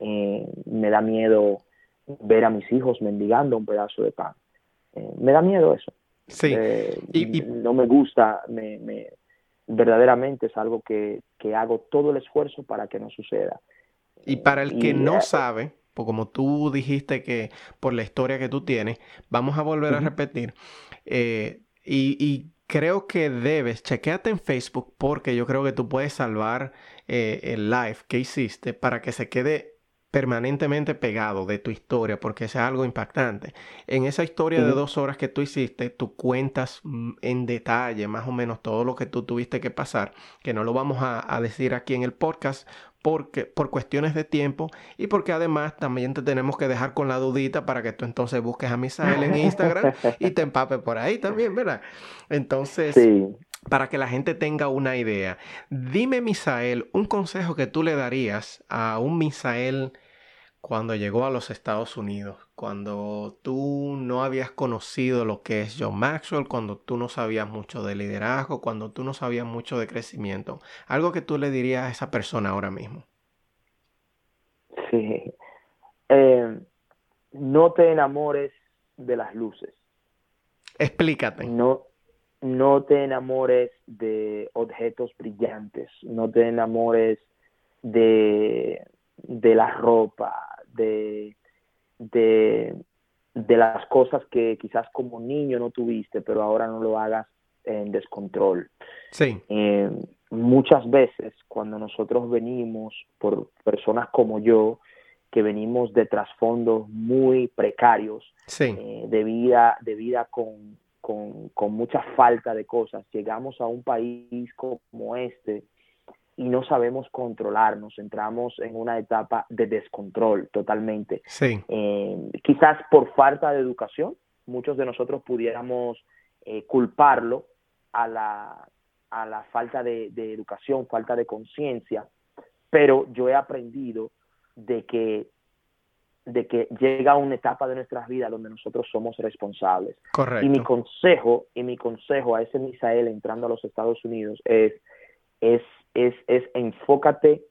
Eh, me da miedo ver a mis hijos mendigando un pedazo de pan. me da miedo eso. Sí. Y, No me gusta, me, me, verdaderamente es algo que, que hago todo el esfuerzo para que no suceda. Y para el que no sabe, pues como tú dijiste que por la historia que tú tienes, vamos a volver a repetir. Eh, y, creo que debes, chequeate en Facebook porque yo creo que tú puedes salvar eh, el live que hiciste para que se quede permanentemente pegado de tu historia porque es algo impactante. En esa historia de dos horas que tú hiciste, tú cuentas mm, en detalle más o menos todo lo que tú tuviste que pasar, que no lo vamos a, decir aquí en el podcast porque, por cuestiones de tiempo y porque además también te tenemos que dejar con la dudita para que tú entonces busques a Misael en Instagram y te empapes por ahí también, ¿verdad? Entonces, para que la gente tenga una idea, dime Misael, un consejo que tú le darías a un Misael cuando llegó a los Estados Unidos, cuando tú no habías conocido lo que es John Maxwell, cuando tú no sabías mucho de liderazgo, cuando tú no sabías mucho de crecimiento, algo que tú le dirías a esa persona ahora mismo. Sí. Eh, no te enamores de las luces. Explícate. No, no te enamores de objetos brillantes, no te enamores de, de la ropa, de, de, las cosas que quizás como niño no tuviste, pero ahora no lo hagas en descontrol. Sí. Eh, muchas veces cuando nosotros venimos por personas como yo, que venimos de trasfondos muy precarios, eh, de vida, de vida con, con, con, mucha falta de cosas, llegamos a un país como este y no sabemos controlarnos, entramos en una etapa de descontrol totalmente. Sí. Eh, quizás por falta de educación, muchos de nosotros pudiéramos eh, culparlo a la, a la falta de, educación, falta de conciencia, pero yo he aprendido de que de que llega una etapa de nuestras vidas donde nosotros somos responsables. Correcto. Y mi consejo, y mi consejo a ese Misael entrando a los Estados Unidos es, es es, es enfócate,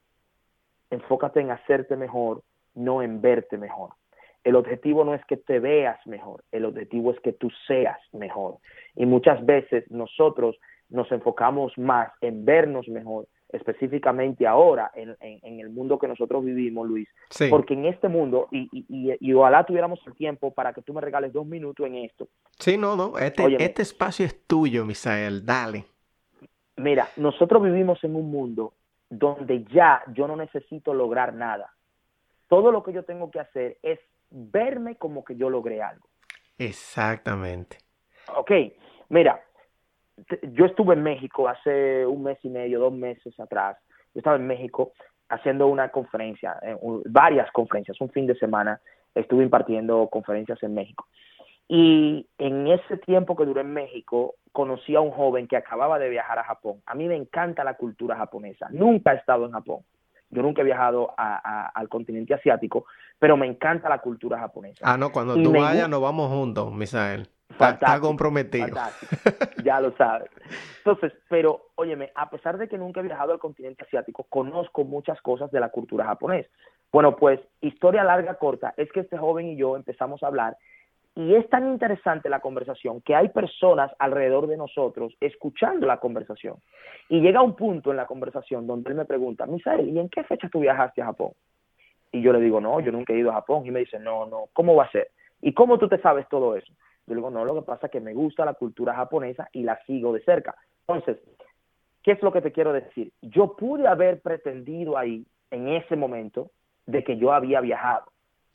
enfócate en hacerte mejor, no en verte mejor. El objetivo no es que te veas mejor, el objetivo es que tú seas mejor. Y muchas veces nosotros nos enfocamos más en vernos mejor, específicamente ahora en, el mundo que nosotros vivimos, Luis. Porque en este mundo, y, y, y, ojalá tuviéramos el tiempo para que tú me regales dos minutos en esto. Sí, no, no, este, este espacio es tuyo, Misael, dale. Mira, nosotros vivimos en un mundo donde ya yo no necesito lograr nada. Todo lo que yo tengo que hacer es verme como que yo logré algo. Exactamente. Ok, mira, yo estuve en México hace un mes y medio, dos meses atrás. Yo estaba en México haciendo una conferencia, eh, varias conferencias, un fin de semana estuve impartiendo conferencias en México. Y en ese tiempo que duré en México, conocí a un joven que acababa de viajar a Japón. A mí me encanta la cultura japonesa. Nunca he estado en Japón. Yo nunca he viajado al continente asiático, pero me encanta la cultura japonesa. Ah, no, cuando tú vayas nos vamos juntos, Misael. Está, comprometido. Ya lo sabes. Entonces, pero, óyeme, a pesar de que nunca he viajado al continente asiático, conozco muchas cosas de la cultura japonesa. Bueno, pues, historia larga, corta, es que este joven y yo empezamos a hablar y es tan interesante la conversación que hay personas alrededor de nosotros escuchando la conversación. Y llega un punto en la conversación donde él me pregunta, Misael, ¿y en qué fecha tú viajaste a Japón? Y yo le digo, no, yo nunca he ido a Japón. Y me dice, no, no, ¿cómo va a ser? ¿Y cómo tú te sabes todo eso? Yo le digo, no, lo que pasa es que me gusta la cultura japonesa y la sigo de cerca. Entonces, ¿qué es lo que te quiero decir? Yo pude haber pretendido ahí, en ese momento, de que yo había viajado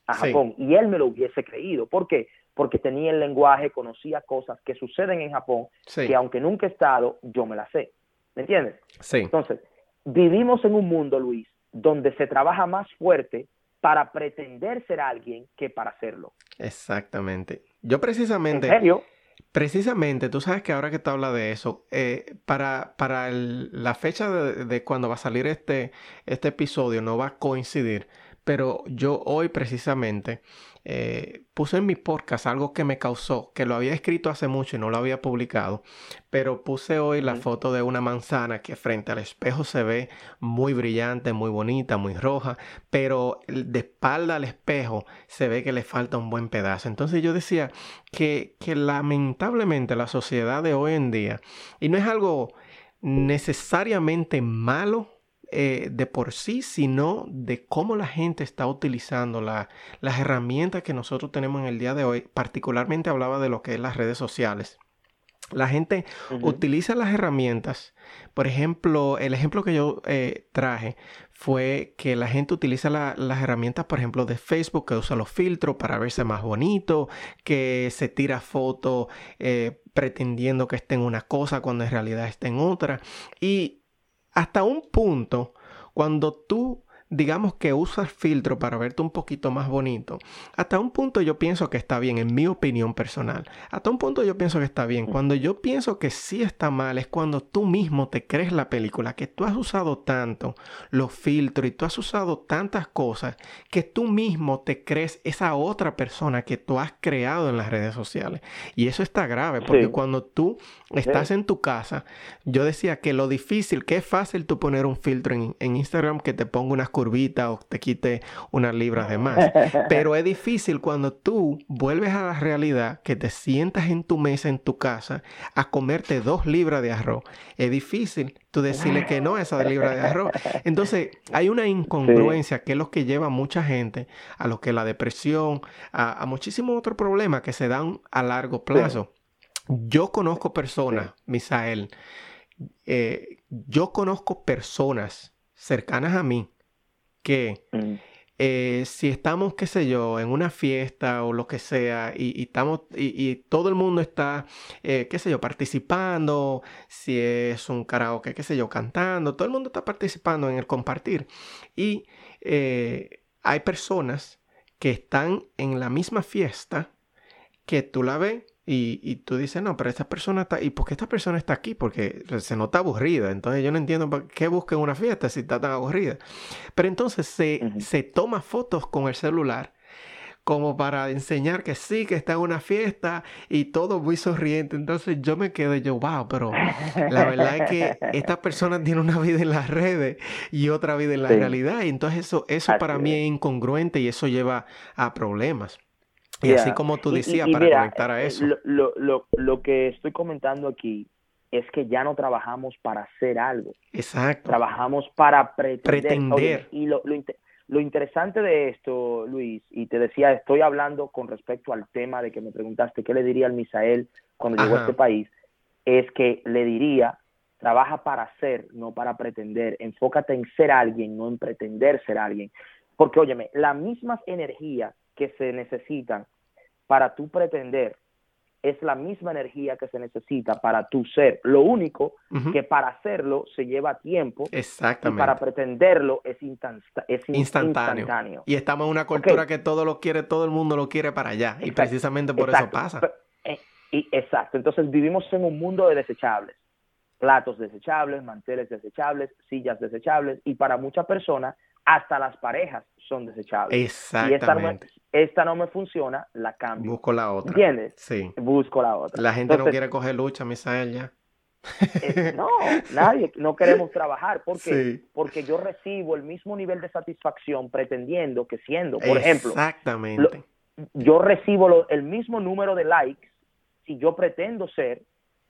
a Japón y él me lo hubiese creído. ¿Por qué? porque tenía el lenguaje, conocía cosas que suceden en Japón, que aunque nunca he estado, yo me las sé. ¿Me entiendes? Sí. Entonces, vivimos en un mundo, Luis, donde se trabaja más fuerte para pretender ser alguien que para serlo. Exactamente. Yo precisamente... ¿En serio? Precisamente, tú sabes que ahora que te habla de eso, eh, para, para la fecha de, de, cuando va a salir este, este episodio no va a coincidir, pero yo hoy precisamente eh, puse en mi podcast algo que me causó, que lo había escrito hace mucho y no lo había publicado, pero puse hoy la foto de una manzana que frente al espejo se ve muy brillante, muy bonita, muy roja, pero de espalda al espejo se ve que le falta un buen pedazo. Entonces yo decía que, que lamentablemente la sociedad de hoy en día, y no es algo necesariamente malo, eh, de por sí, sino de cómo la gente está utilizando las herramientas que nosotros tenemos en el día de hoy. Particularmente hablaba de lo que es las redes sociales. La gente utiliza las herramientas. Por ejemplo, el ejemplo que yo eh, traje fue que la gente utiliza las herramientas, por ejemplo, de Facebook, que usa los filtros para verse más bonito, que se tira fotos eh, pretendiendo que esté en una cosa cuando en realidad está en otra. Y hasta un punto, cuando tú digamos que usas filtro para verte un poquito más bonito, hasta un punto yo pienso que está bien, en mi opinión personal. Hasta un punto yo pienso que está bien. Cuando yo pienso que sí está mal es cuando tú mismo te crees la película, que tú has usado tanto los filtros y tú has usado tantas cosas que tú mismo te crees esa otra persona que tú has creado en las redes sociales. Y eso está grave porque cuando tú estás en tu casa, yo decía que lo difícil, que es fácil tú poner un filtro en, en Instagram que te ponga unas curvita o te quite unas libras de más. Pero es difícil cuando tú vuelves a la realidad que te sientas en tu mesa en tu casa a comerte dos libras de arroz. Es difícil tú decirle que no a esa libra de arroz. Entonces hay una incongruencia que es lo que lleva a mucha gente a lo que la depresión, a, muchísimos otros problemas que se dan a largo plazo. Yo conozco personas, Misael, eh, yo conozco personas cercanas a mí que mm. eh, si estamos, qué sé yo, en una fiesta o lo que sea, y, estamos, y, todo el mundo está, eh, qué sé yo, participando, si es un karaoke, qué sé yo, cantando, todo el mundo está participando en el compartir. Y eh, hay personas que están en la misma fiesta que tú la ves y, tú dices, no, pero esta persona está... ¿Y por qué esta persona está aquí? Porque se nota aburrida. Entonces yo no entiendo por qué busca en una fiesta si está tan aburrida. Pero entonces se, se toma fotos con el celular como para enseñar que sí, que está en una fiesta y todo muy sonriente. Entonces yo me quedo yo, wow, pero la verdad es que esta persona tiene una vida en las redes y otra vida en la realidad. Y entonces eso, eso para mí es incongruente y eso lleva a problemas. Y así como tú decías, para conectar a eh, eso. Lo, lo, lo, que estoy comentando aquí es que ya no trabajamos para hacer algo. Exacto. Trabajamos para pretender. y lo, lo, interesante de esto, Luis, y te decía, estoy hablando con respecto al tema de que me preguntaste qué le diría al Misael cuando llegó a este país, es que le diría, trabaja para ser, no para pretender. Enfócate en ser alguien, no en pretender ser alguien. Porque, óyeme, la misma energía que se necesitan para tú pretender es la misma energía que se necesita para tu ser. Lo único que para hacerlo se lleva tiempo. Exactamente. Y para pretenderlo es, es instantáneo. Y estamos en una cultura que todo lo quiere, todo el mundo lo quiere para allá. Y precisamente por eso pasa. Eh, y, exacto. Entonces vivimos en un mundo de desechables. Platos desechables, manteles desechables, sillas desechables. Y para muchas personas, hasta las parejas son desechables. Exactamente esta no me funciona, la cambio. Busco la otra. ¿Entiendes? Sí. Busco la otra. La gente no quiere coger lucha, Misael, ya. Eh, no, nadie, no queremos trabajar. ¿Por qué? Porque yo recibo el mismo nivel de satisfacción pretendiendo que siendo. Por ejemplo, Exactamente. yo recibo el mismo número de likes si yo pretendo ser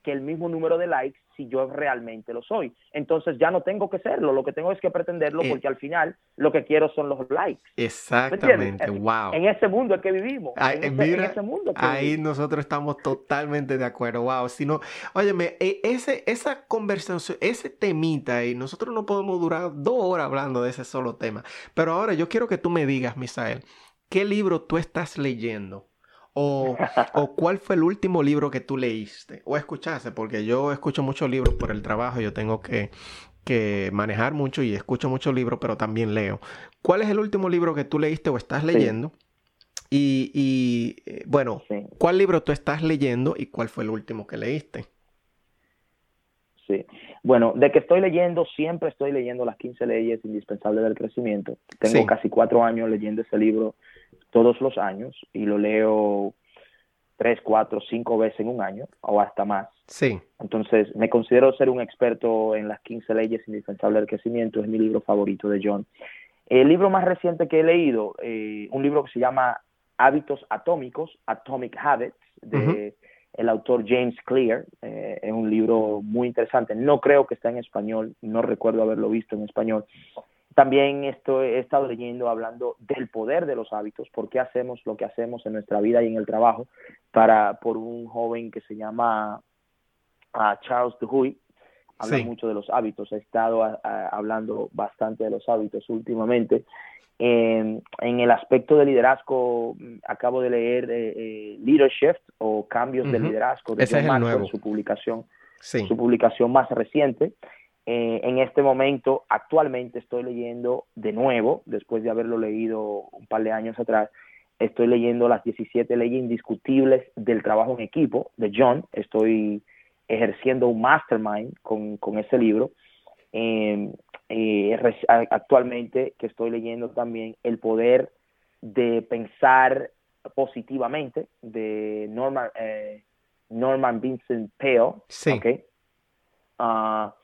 que el mismo número de likes si yo realmente lo soy. Entonces ya no tengo que serlo, lo que tengo es que pretenderlo eh. porque al final lo que quiero son los likes. Exactamente, wow. En ese mundo es que vivimos. en, ese, mundo ahí nosotros estamos totalmente de acuerdo, wow. Si no, óyeme, e, ese, esa conversación, ese temita y nosotros no podemos durar dos horas hablando de ese solo tema. Pero ahora yo quiero que tú me digas, Misael, ¿qué libro tú estás leyendo? O, cuál fue el último libro que tú leíste o escuchaste, porque yo escucho muchos libros por el trabajo, yo tengo que, manejar mucho y escucho muchos libros, pero también leo. ¿Cuál es el último libro que tú leíste o estás leyendo? Y, eh, bueno, ¿cuál libro tú estás leyendo y cuál fue el último que leíste? Sí. Bueno, de que estoy leyendo, siempre estoy leyendo las 15 leyes indispensables del crecimiento. Tengo casi cuatro años leyendo ese libro todos los años y lo leo tres, cuatro, cinco veces en un año o hasta más. Sí. Entonces, me considero ser un experto en las 15 leyes indispensables del crecimiento, es mi libro favorito de John. El libro más reciente que he leído, eh, un libro que se llama Hábitos Atómicos, Atomic Habits, de el autor James Clear, eh, es un libro muy interesante. No creo que esté en español, no recuerdo haberlo visto en español, también estoy, he estado leyendo, hablando del poder de los hábitos, por qué hacemos lo que hacemos en nuestra vida y en el trabajo, para, por un joven que se llama a Charles Duhigg, habla mucho de los hábitos, he estado hablando bastante de los hábitos últimamente. en el aspecto de liderazgo, acabo de leer eh, eh, Leadership o Cambios de Liderazgo de Ese es su publicación, su publicación más reciente. Eh, en este momento, actualmente estoy leyendo de nuevo, después de haberlo leído un par de años atrás, estoy leyendo las 17 leyes indiscutibles del trabajo en equipo de John. Estoy ejerciendo un mastermind con, ese libro. Em, eh, actualmente que estoy leyendo también El poder de pensar positivamente de Norman, eh, Norman Vincent Peale. Sí. Okay. Ah,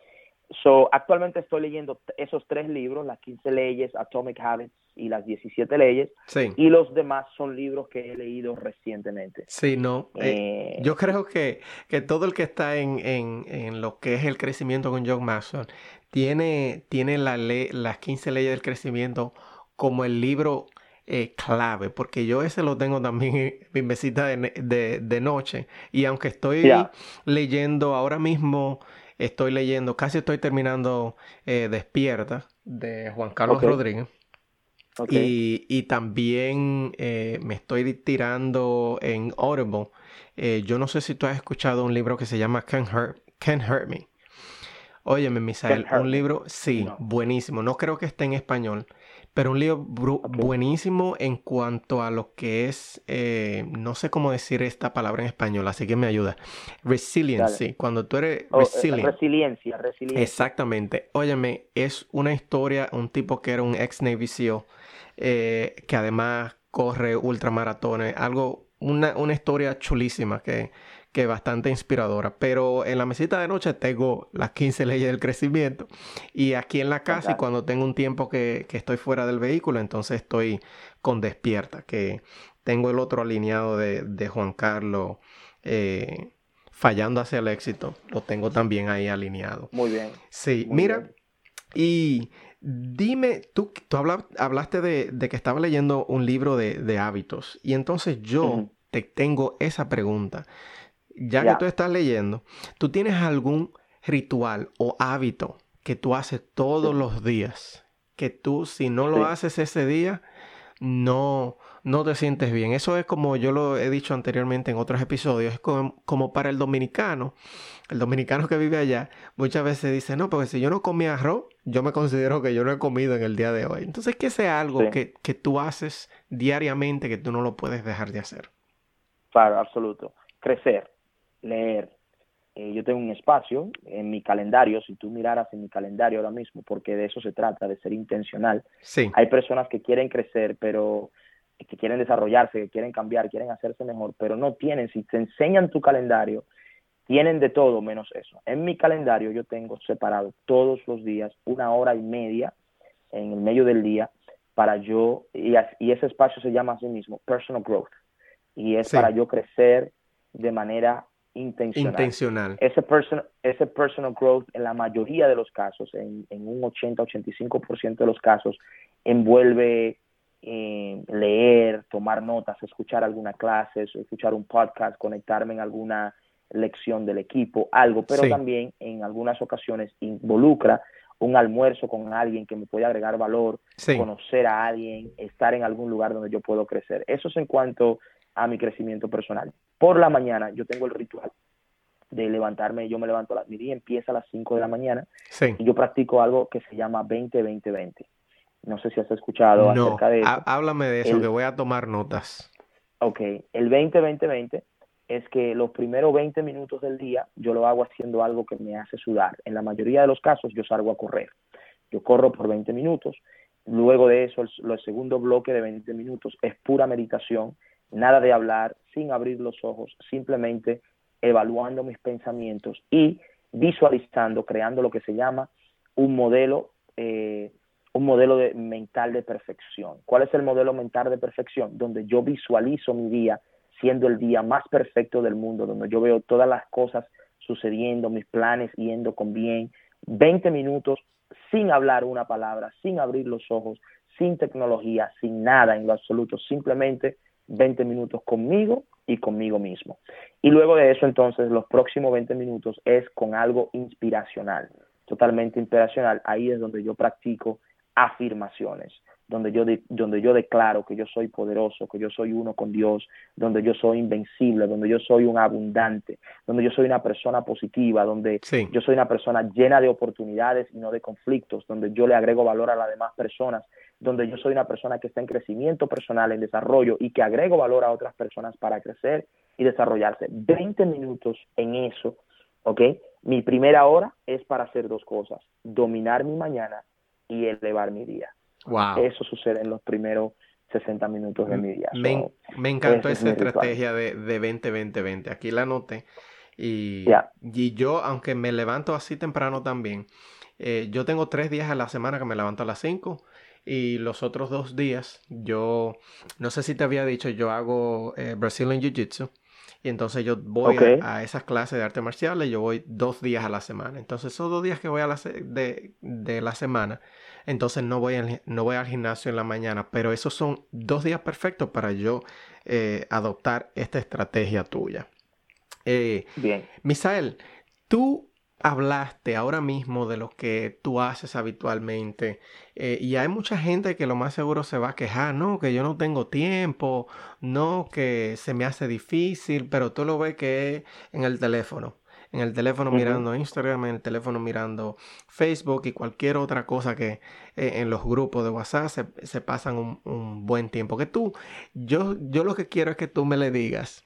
so, actualmente estoy leyendo esos tres libros, las 15 leyes, Atomic Habits, y las 17 leyes. Y los demás son libros que he leído recientemente. Sí, no. Eh, eh, yo creo que, que, todo el que está en, en, en, lo que es el crecimiento con John Maxwell tiene, tiene la ley, las 15 leyes del crecimiento como el libro eh, clave, porque yo ese lo tengo también en mi mesita de, de, noche. Y aunque estoy leyendo ahora mismo, estoy leyendo, casi estoy terminando Despierta de Juan Carlos Rodríguez. Y, también eh, me estoy tirando en Audible. Eh, yo no sé si tú has escuchado un libro que se llama Can't Hurt, Hurt Me. Óyeme, Misael, un libro, sí, buenísimo. No creo que esté en español, pero un libro buenísimo en cuanto a lo que es, eh, no sé cómo decir esta palabra en español, así que me ayuda. Resiliency, cuando tú eres oh, Resiliencia, resiliencia. Exactamente. Óyeme, es una historia, un tipo que era un ex Navy SEAL eh, que además corre ultramaratones, algo, una, una historia chulísima que, que bastante inspiradora. Pero en la mesita de noche tengo las 15 leyes del crecimiento. Y aquí en la casa, y cuando tengo un tiempo que, estoy fuera del vehículo, entonces estoy con despierta, que tengo el otro alineado de, Juan Carlos. Eh, fallando hacia el éxito, lo tengo también ahí alineado. Muy bien. Sí, mira, y Dime, tú, tú hablaste de, que estaba leyendo un libro de, hábitos y entonces yo te tengo esa pregunta. Ya que tú estás leyendo, ¿tú tienes algún ritual o hábito que tú haces todos los días? Que tú, si no lo haces ese día, no, no te sientes bien. Eso es como yo lo he dicho anteriormente en otros episodios, es como, para el dominicano. El dominicano que vive allá muchas veces dice, no, porque si yo no comí arroz, yo me considero que yo no he comido en el día de hoy. Entonces, ¿qué sea algo que, que tú haces diariamente que tú no lo puedes dejar de hacer? Claro, absoluto. Crecer, leer, eh, yo tengo un espacio en mi calendario, si tú miraras en mi calendario ahora mismo, porque de eso se trata, de ser intencional. Sí. Hay personas que quieren crecer, pero que quieren desarrollarse, que quieren cambiar, quieren hacerse mejor, pero no tienen, si te enseñan tu calendario, tienen de todo menos eso. En mi calendario yo tengo separado todos los días una hora y media en el medio del día para yo, y, ese espacio se llama así mismo, personal growth, y es para yo crecer de manera intencional. Ese, person, ese personal growth en la mayoría de los casos, en, en un 80-85% de los casos, envuelve eh, leer, tomar notas, escuchar alguna clase, escuchar un podcast, conectarme en alguna lección del equipo, algo, pero también en algunas ocasiones involucra un almuerzo con alguien que me puede agregar valor, conocer a alguien, estar en algún lugar donde yo puedo crecer. Eso es en cuanto a mi crecimiento personal. Por la mañana yo tengo el ritual de levantarme, yo me levanto, la, mi día empieza a las 5 de la mañana y yo practico algo que se llama 20-20-20. No sé si has escuchado acerca de eso. Háblame de eso, que voy a tomar notas. Ok, el 20-20-20 es que los primeros 20 minutos del día yo lo hago haciendo algo que me hace sudar. En la mayoría de los casos yo salgo a correr. Yo corro por 20 minutos. Luego de eso, el, el segundo bloque de 20 minutos es pura meditación nada de hablar, sin abrir los ojos, simplemente evaluando mis pensamientos y visualizando, creando lo que se llama un modelo, eh, un modelo de, mental de perfección. ¿Cuál es el modelo mental de perfección? Donde yo visualizo mi día siendo el día más perfecto del mundo, donde yo veo todas las cosas sucediendo, mis planes yendo con bien, 20 minutos sin hablar una palabra, sin abrir los ojos, sin tecnología, sin nada en lo absoluto, simplemente 20 minutos conmigo y conmigo mismo. Y luego de eso, entonces, los próximos 20 minutos es con algo inspiracional, totalmente inspiracional. Ahí es donde yo practico afirmaciones donde yo, donde yo declaro que yo soy poderoso, que yo soy uno con Dios, donde yo soy invencible, donde yo soy un abundante, donde yo soy una persona positiva, donde yo soy una persona llena de oportunidades y no de conflictos, donde yo le agrego valor a las demás personas, donde yo soy una persona que está en crecimiento personal, en desarrollo y que agrego valor a otras personas para crecer y desarrollarse. 20 minutos en eso, ¿ok? Mi primera hora es para hacer dos cosas, dominar mi mañana y elevar mi día. Eso sucede en los primeros 60 minutos de mi día. Me, encantó esa estrategia de, de 20-20-20. Aquí la anoté. Y, y yo, aunque me levanto así temprano también, eh, yo tengo tres días a la semana que me levanto a las 5 y los otros dos días yo, no sé si te había dicho, yo hago eh, Brazilian Jiu-Jitsu. Y entonces yo voy a, esas clases de arte marcial y yo voy dos días a la semana. Entonces esos dos días que voy a la de, de la semana, entonces no voy, al, no voy al gimnasio en la mañana, pero esos son dos días perfectos para yo eh, adoptar esta estrategia tuya. Eh, Bien. Misael, tú hablaste ahora mismo de lo que tú haces habitualmente eh, y hay mucha gente que lo más seguro se va a quejar, no, que yo no tengo tiempo, no, que se me hace difícil, pero tú lo ves que es en el teléfono en el teléfono mirando Instagram, en el teléfono mirando Facebook y cualquier otra cosa que eh, en los grupos de WhatsApp se, pasan un, buen tiempo. Que tú, yo, yo lo que quiero es que tú me le digas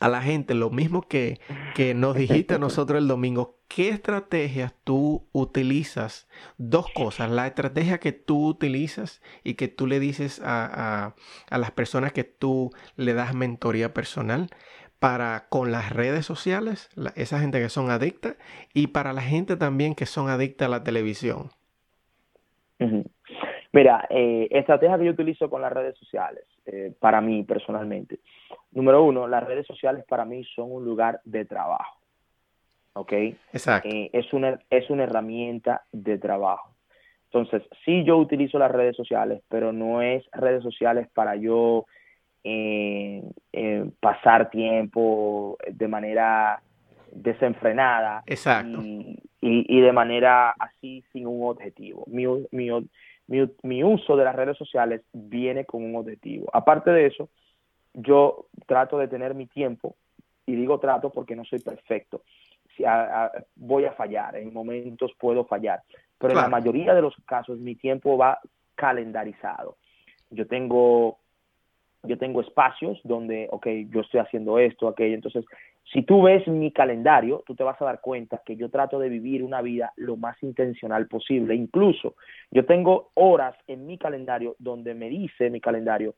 a la gente lo mismo que, que nos dijiste a nosotros el domingo, ¿qué estrategias tú utilizas? Dos cosas, la estrategia que tú utilizas y que tú le dices a, a, a las personas que tú le das mentoría personal para con las redes sociales, esa gente que son adictas, y para la gente también que son adictas a la televisión? Mira, eh, estrategia que yo utilizo con las redes sociales, eh, para mí personalmente. Número uno, las redes sociales para mí son un lugar de trabajo. ¿Ok? Exacto. Eh, es, una, es una herramienta de trabajo. Entonces, sí yo utilizo las redes sociales, pero no es redes sociales para yo pasar tiempo de manera desenfrenada Exacto. Y, y, de manera así sin un objetivo. Mi, mi, mi, mi, uso de las redes sociales viene con un objetivo. Aparte de eso, yo trato de tener mi tiempo, y digo trato porque no soy perfecto. Si voy a fallar, en momentos puedo fallar, pero en la mayoría de los casos mi tiempo va calendarizado. Yo tengo yo tengo espacios donde, ok, yo estoy haciendo esto, aquello. Entonces, si tú ves mi calendario, tú te vas a dar cuenta que yo trato de vivir una vida lo más intencional posible. Incluso yo tengo horas en mi calendario donde me dice mi calendario,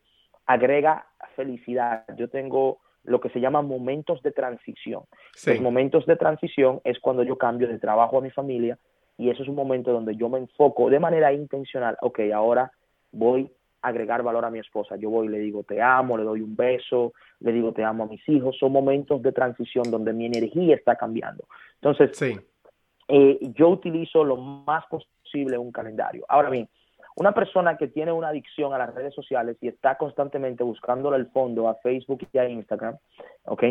agrega felicidad. Yo tengo lo que se llama momentos de transición. Los momentos de transición es cuando yo cambio de trabajo a mi familia y eso es un momento donde yo me enfoco de manera intencional, ok, ahora voy agregar valor a mi esposa. Yo voy y le digo te amo, le doy un beso, le digo te amo a mis hijos. Son momentos de transición donde mi energía está cambiando. Entonces, sí. eh, yo utilizo lo más posible un calendario. Ahora bien, una persona que tiene una adicción a las redes sociales y está constantemente buscándole el fondo a Facebook y a Instagram, ¿ok?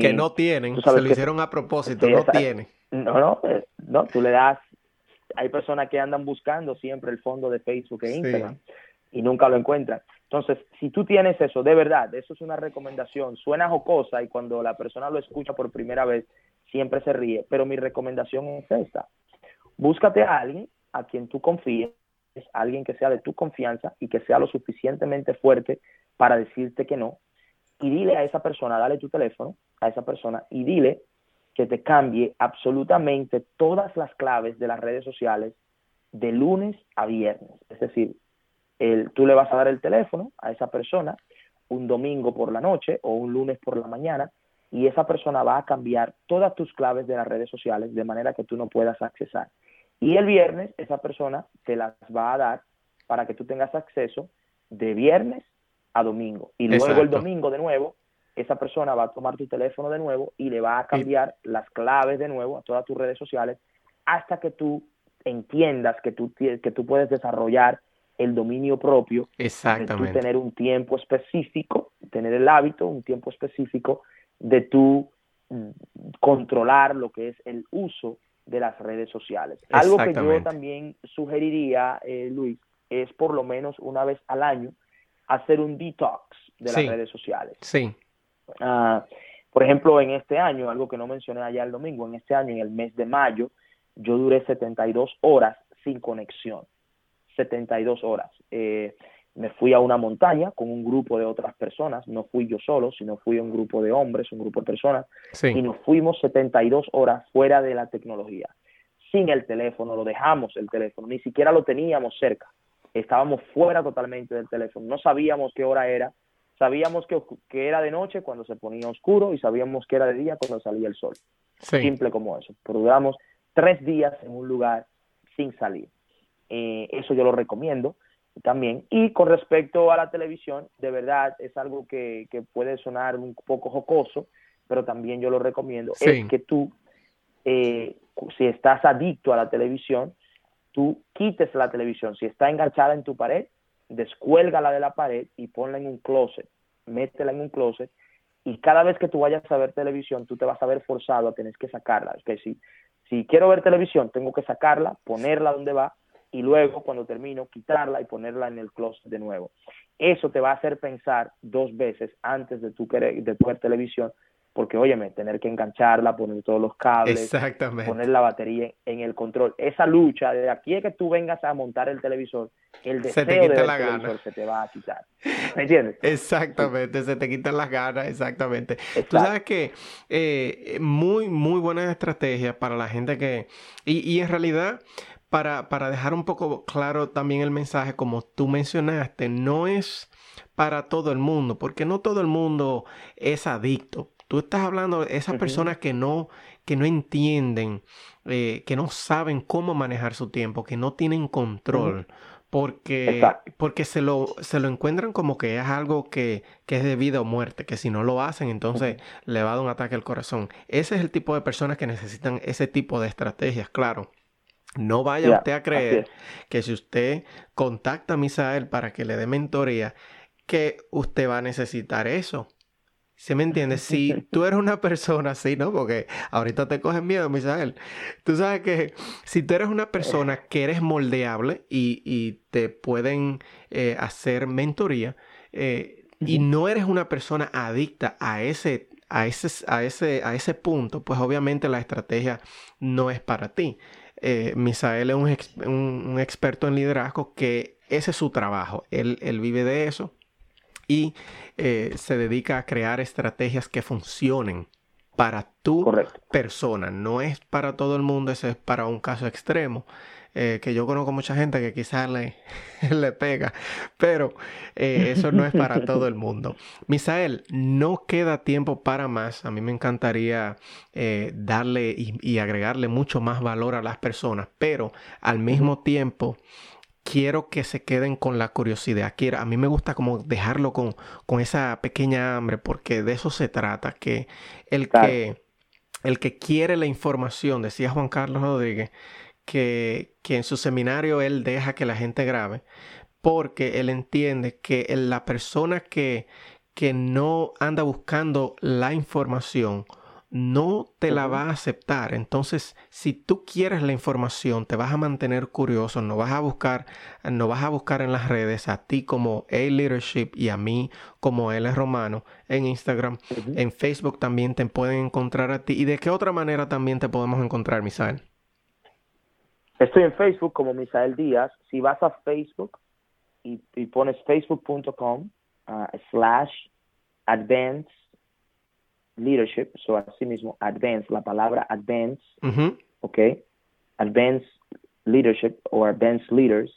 que no tienen, se lo hicieron a propósito, no tiene. No, no, eh, no, tú le das hay personas que andan buscando siempre el fondo de Facebook e Instagram y nunca lo encuentran. Entonces, si tú tienes eso, de verdad, eso es una recomendación, suena jocosa y cuando la persona lo escucha por primera vez, siempre se ríe, pero mi recomendación es esta. Búscate a alguien a quien tú confíes, alguien que sea de tu confianza y que sea lo suficientemente fuerte para decirte que no, y dile a esa persona, dale tu teléfono a esa persona y dile que te cambie absolutamente todas las claves de las redes sociales de lunes a viernes. Es decir, el, tú le vas a dar el teléfono a esa persona un domingo por la noche o un lunes por la mañana y esa persona va a cambiar todas tus claves de las redes sociales de manera que tú no puedas accesar. Y el viernes esa persona te las va a dar para que tú tengas acceso de viernes a domingo. Y luego el domingo de nuevo esa persona va a tomar tu teléfono de nuevo y le va a cambiar las claves de nuevo a todas tus redes sociales hasta que tú entiendas que tú, que tú puedes desarrollar el dominio propio, Exactamente. de tener un tiempo específico, tener el hábito, un tiempo específico de tú mm, controlar lo que es el uso de las redes sociales. Algo que yo también sugeriría, eh, Luis, es por lo menos una vez al año hacer un detox de las redes sociales. Sí. Ah, por ejemplo, en este año, algo que no mencioné allá el domingo, en este año, en el mes de mayo, yo duré 72 horas sin conexión. 72 horas. Eh, me fui a una montaña con un grupo de otras personas, no fui yo solo, sino fui un grupo de hombres, un grupo de personas, y nos fuimos 72 horas fuera de la tecnología, sin el teléfono, lo dejamos el teléfono, ni siquiera lo teníamos cerca, estábamos fuera totalmente del teléfono, no sabíamos qué hora era, sabíamos que, que era de noche cuando se ponía oscuro y sabíamos que era de día cuando salía el sol. Simple como eso. Pero duramos tres días en un lugar sin salir. Eh, eso yo lo recomiendo también. Y con respecto a la televisión, de verdad es algo que, que puede sonar un poco jocoso, pero también yo lo recomiendo, es que tú, eh, si estás adicto a la televisión, tú quites la televisión. Si está enganchada en tu pared, descuélgala de la pared y ponla en un closet, métela en un closet y cada vez que tú vayas a ver televisión, tú te vas a ver forzado a tener que sacarla. Es que si, si quiero ver televisión, tengo que sacarla, ponerla donde va y luego cuando termino quitarla y ponerla en el closet de nuevo. Eso te va a hacer pensar dos veces antes de tu, de tu ver televisión, porque óyeme, tener que engancharla, poner todos los cables, poner la batería en el control, esa lucha, de aquí es que tú vengas a montar el televisor, el deseo de ver la televisor se te va a quitar. ¿Me entiendes? Exactamente, se te quitan las ganas, exactamente. Tú sabes que eh, muy, muy buena estrategia para la gente que... Y, y en realidad para, para dejar un poco claro también el mensaje, como tú mencionaste, no es para todo el mundo, porque no todo el mundo es adicto. Tú estás hablando de esas personas que no, que no entienden, eh, que no saben cómo manejar su tiempo, que no tienen control. Porque, porque se, lo, se lo encuentran como que es algo que, que, es de vida o muerte, que si no lo hacen, entonces le va a dar un ataque al corazón. Ese es el tipo de personas que necesitan ese tipo de estrategias, claro. No vaya usted a creer que si usted contacta a Misael para que le dé mentoría, que usted va a necesitar eso. ¿Se me entiende? Si tú eres una persona así, ¿no? Porque ahorita te cogen miedo, Misael. Tú sabes que si tú eres una persona que eres moldeable y, te pueden eh, hacer mentoría eh, y no eres una persona adicta a ese, a, ese, a, ese, a ese punto, pues obviamente la estrategia no es para ti. Eh, Misael es un, experto en liderazgo que ese es su trabajo. Él, vive de eso y eh, se dedica a crear estrategias que funcionen para tu persona. No es para todo el mundo, ese es para un caso extremo. Eh, que yo conozco mucha gente que quizás le, le pega, pero eh, eso no es para todo el mundo. Misael, no queda tiempo para más. A mí me encantaría eh, darle y, agregarle mucho más valor a las personas, pero al mismo tiempo quiero que se queden con la curiosidad. Quiero, a mí me gusta como dejarlo con, con esa pequeña hambre, porque de eso se trata, que el que el que quiere la información, decía Juan Carlos Rodríguez, que, en su seminario él deja que la gente grabe porque él entiende que la persona que, que no anda buscando la información no te la va a aceptar. Entonces, si tú quieres la información, te vas a mantener curioso, no vas a buscar, no vas a buscar en las redes a ti como A Leadership y a mí como L Romano en Instagram. En Facebook también te pueden encontrar a ti. ¿Y de qué otra manera también te podemos encontrar, Misael? Estoy en Facebook como Misael Díaz. Si vas a Facebook y, pones facebook.com uh, slash advance leadership, so así mismo, advance, la palabra advance, ok, advance leadership o advance leaders,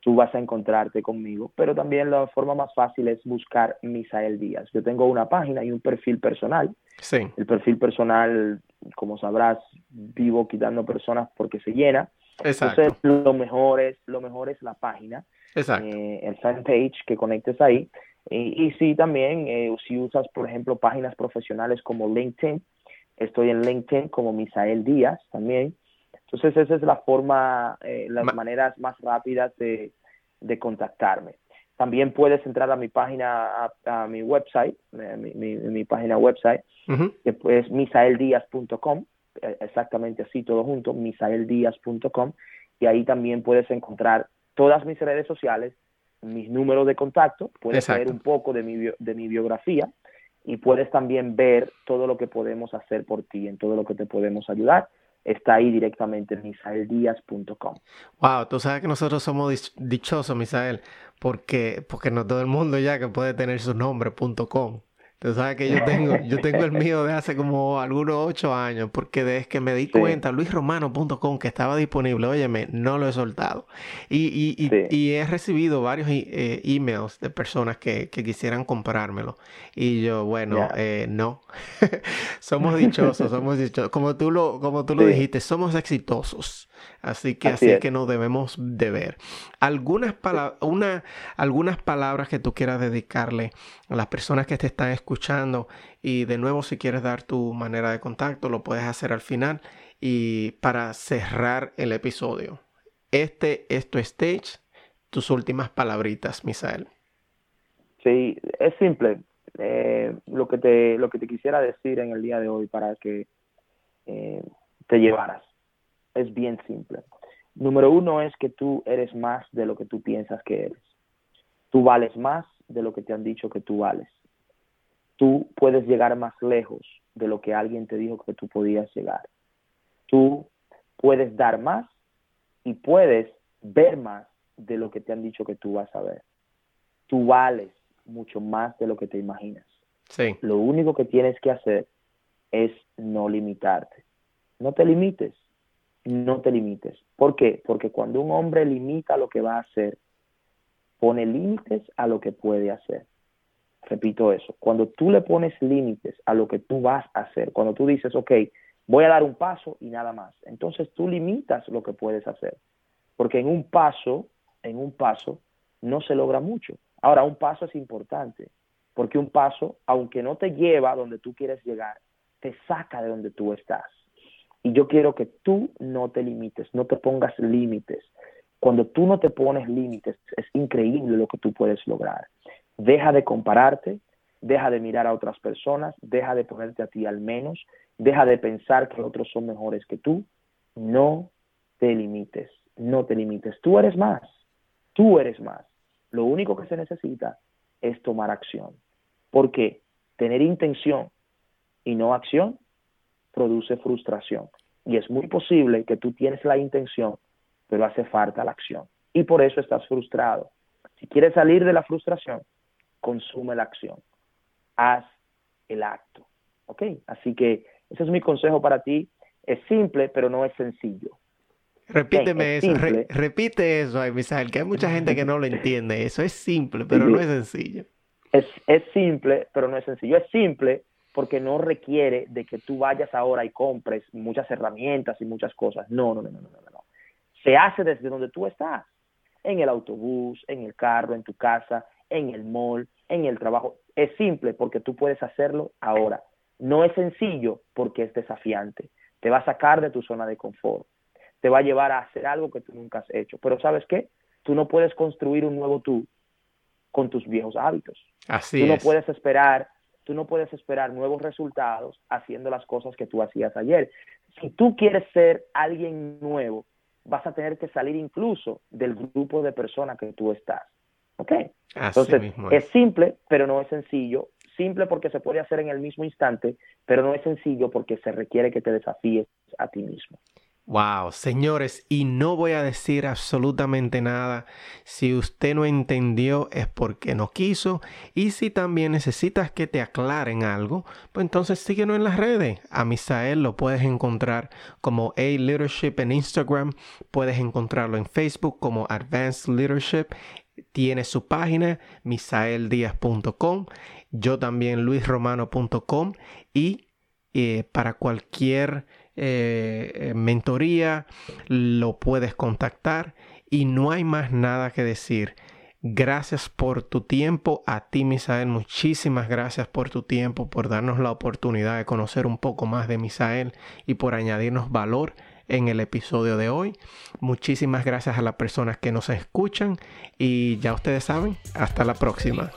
tú vas a encontrarte conmigo, pero también la forma más fácil es buscar Misael Díaz. Yo tengo una página y un perfil personal. Sí. El perfil personal, como sabrás, vivo quitando personas porque se llena. Entonces, lo mejor es, lo mejor es la página, eh, el fanpage que conectes ahí. Y, y sí, también, eh, si usas, por ejemplo, páginas profesionales como LinkedIn, estoy en LinkedIn como Misael Díaz también. Entonces, esa es la forma, eh, las maneras más rápidas de, de contactarme. También puedes entrar a mi página, a, mi website, eh, mi, página website, que es misaeldias.com, eh, exactamente así, todo junto, misaeldias.com, y ahí también puedes encontrar todas mis redes sociales, mis números de contacto, puedes ver un poco de mi, de mi biografía y puedes también ver todo lo que podemos hacer por ti, en todo lo que te podemos ayudar está ahí directamente en misaeldias.com. Wow, tú sabes que nosotros somos dichosos, Misael, porque, porque no todo el mundo ya que puede tener su nombre.com. Tú sabes que yo tengo, yo tengo el mío de hace como algunos ocho años, porque desde que me di cuenta, luisromano.com, que estaba disponible, óyeme, no lo he soltado. Y, y, he recibido varios eh, emails de personas que, quisieran comprármelo. Y yo, bueno, eh, no. somos dichosos, somos dichosos. Como tú lo, como tú lo dijiste, somos exitosos. Así que así, es. que nos debemos de ver. Algunas, una, algunas palabras que tú quieras dedicarle a las personas que te están escuchando y de nuevo si quieres dar tu manera de contacto lo puedes hacer al final y para cerrar el episodio. Este es tu stage, tus últimas palabritas, Misael. Sí, es simple. Eh, lo, que te, lo que te quisiera decir en el día de hoy para que eh, te llevaras es bien simple. Número uno es que tú eres más de lo que tú piensas que eres. Tú vales más de lo que te han dicho que tú vales. Tú puedes llegar más lejos de lo que alguien te dijo que tú podías llegar. Tú puedes dar más y puedes ver más de lo que te han dicho que tú vas a ver. Tú vales mucho más de lo que te imaginas. Sí. Lo único que tienes que hacer es no limitarte. No te limites no te limites. ¿Por qué? Porque cuando un hombre limita lo que va a hacer, pone límites a lo que puede hacer. Repito eso, cuando tú le pones límites a lo que tú vas a hacer, cuando tú dices, ok, voy a dar un paso y nada más, entonces tú limitas lo que puedes hacer. Porque en un paso, en un paso, no se logra mucho. Ahora, un paso es importante, porque un paso, aunque no te lleva a donde tú quieres llegar, te saca de donde tú estás. Y yo quiero que tú no te limites, no te pongas límites. Cuando tú no te pones límites, es increíble lo que tú puedes lograr. Deja de compararte, deja de mirar a otras personas, deja de ponerte a ti al menos, deja de pensar que otros son mejores que tú. No te limites, no te limites. Tú eres más, tú eres más. Lo único que se necesita es tomar acción. ¿Por qué? Tener intención y no acción produce frustración. Y es muy posible que tú tienes la intención, pero hace falta la acción. Y por eso estás frustrado. Si quieres salir de la frustración, consume la acción. Haz el acto. ¿Ok? Así que ese es mi consejo para ti. Es simple, pero no es sencillo. Repíteme eso, repite eso, ay, Misael, que hay mucha gente que no lo entiende. Eso es simple, pero no es sencillo. Es, es simple, pero no es sencillo. Es simple porque no requiere de que tú vayas ahora y compres muchas herramientas y muchas cosas. No, no, no, no, no, no. Se hace desde donde tú estás, en el autobús, en el carro, en tu casa, en el mall, en el trabajo. Es simple porque tú puedes hacerlo ahora. No es sencillo porque es desafiante. Te va a sacar de tu zona de confort. Te va a llevar a hacer algo que tú nunca has hecho. Pero ¿sabes qué? Tú no puedes construir un nuevo tú con tus viejos hábitos. Así tú no puedes esperar tú no puedes esperar nuevos resultados haciendo las cosas que tú hacías ayer. Si tú quieres ser alguien nuevo, vas a tener que salir incluso del grupo de personas que tú estás. ¿Ok? Entonces, es. simple, pero no es sencillo. Simple porque se puede hacer en el mismo instante, pero no es sencillo porque se requiere que te desafíes a ti mismo. Wow, señores, y no voy a decir absolutamente nada. Si usted no entendió es porque no quiso. Y si también necesitas que te aclaren algo, pues entonces síguenos en las redes. A Misael lo puedes encontrar como A Leadership en Instagram. Puedes encontrarlo en Facebook como Advanced Leadership. Tiene su página misaeldias.com. Yo también luisromano.com. Y eh, para cualquier eh, eh, mentoría, lo puedes contactar y no hay más nada que decir. Gracias por tu tiempo. A ti, Misael, muchísimas gracias por tu tiempo, por darnos la oportunidad de conocer un poco más de Misael y por añadirnos valor en el episodio de hoy. Muchísimas gracias a las personas que nos escuchan y ya ustedes saben, hasta la próxima.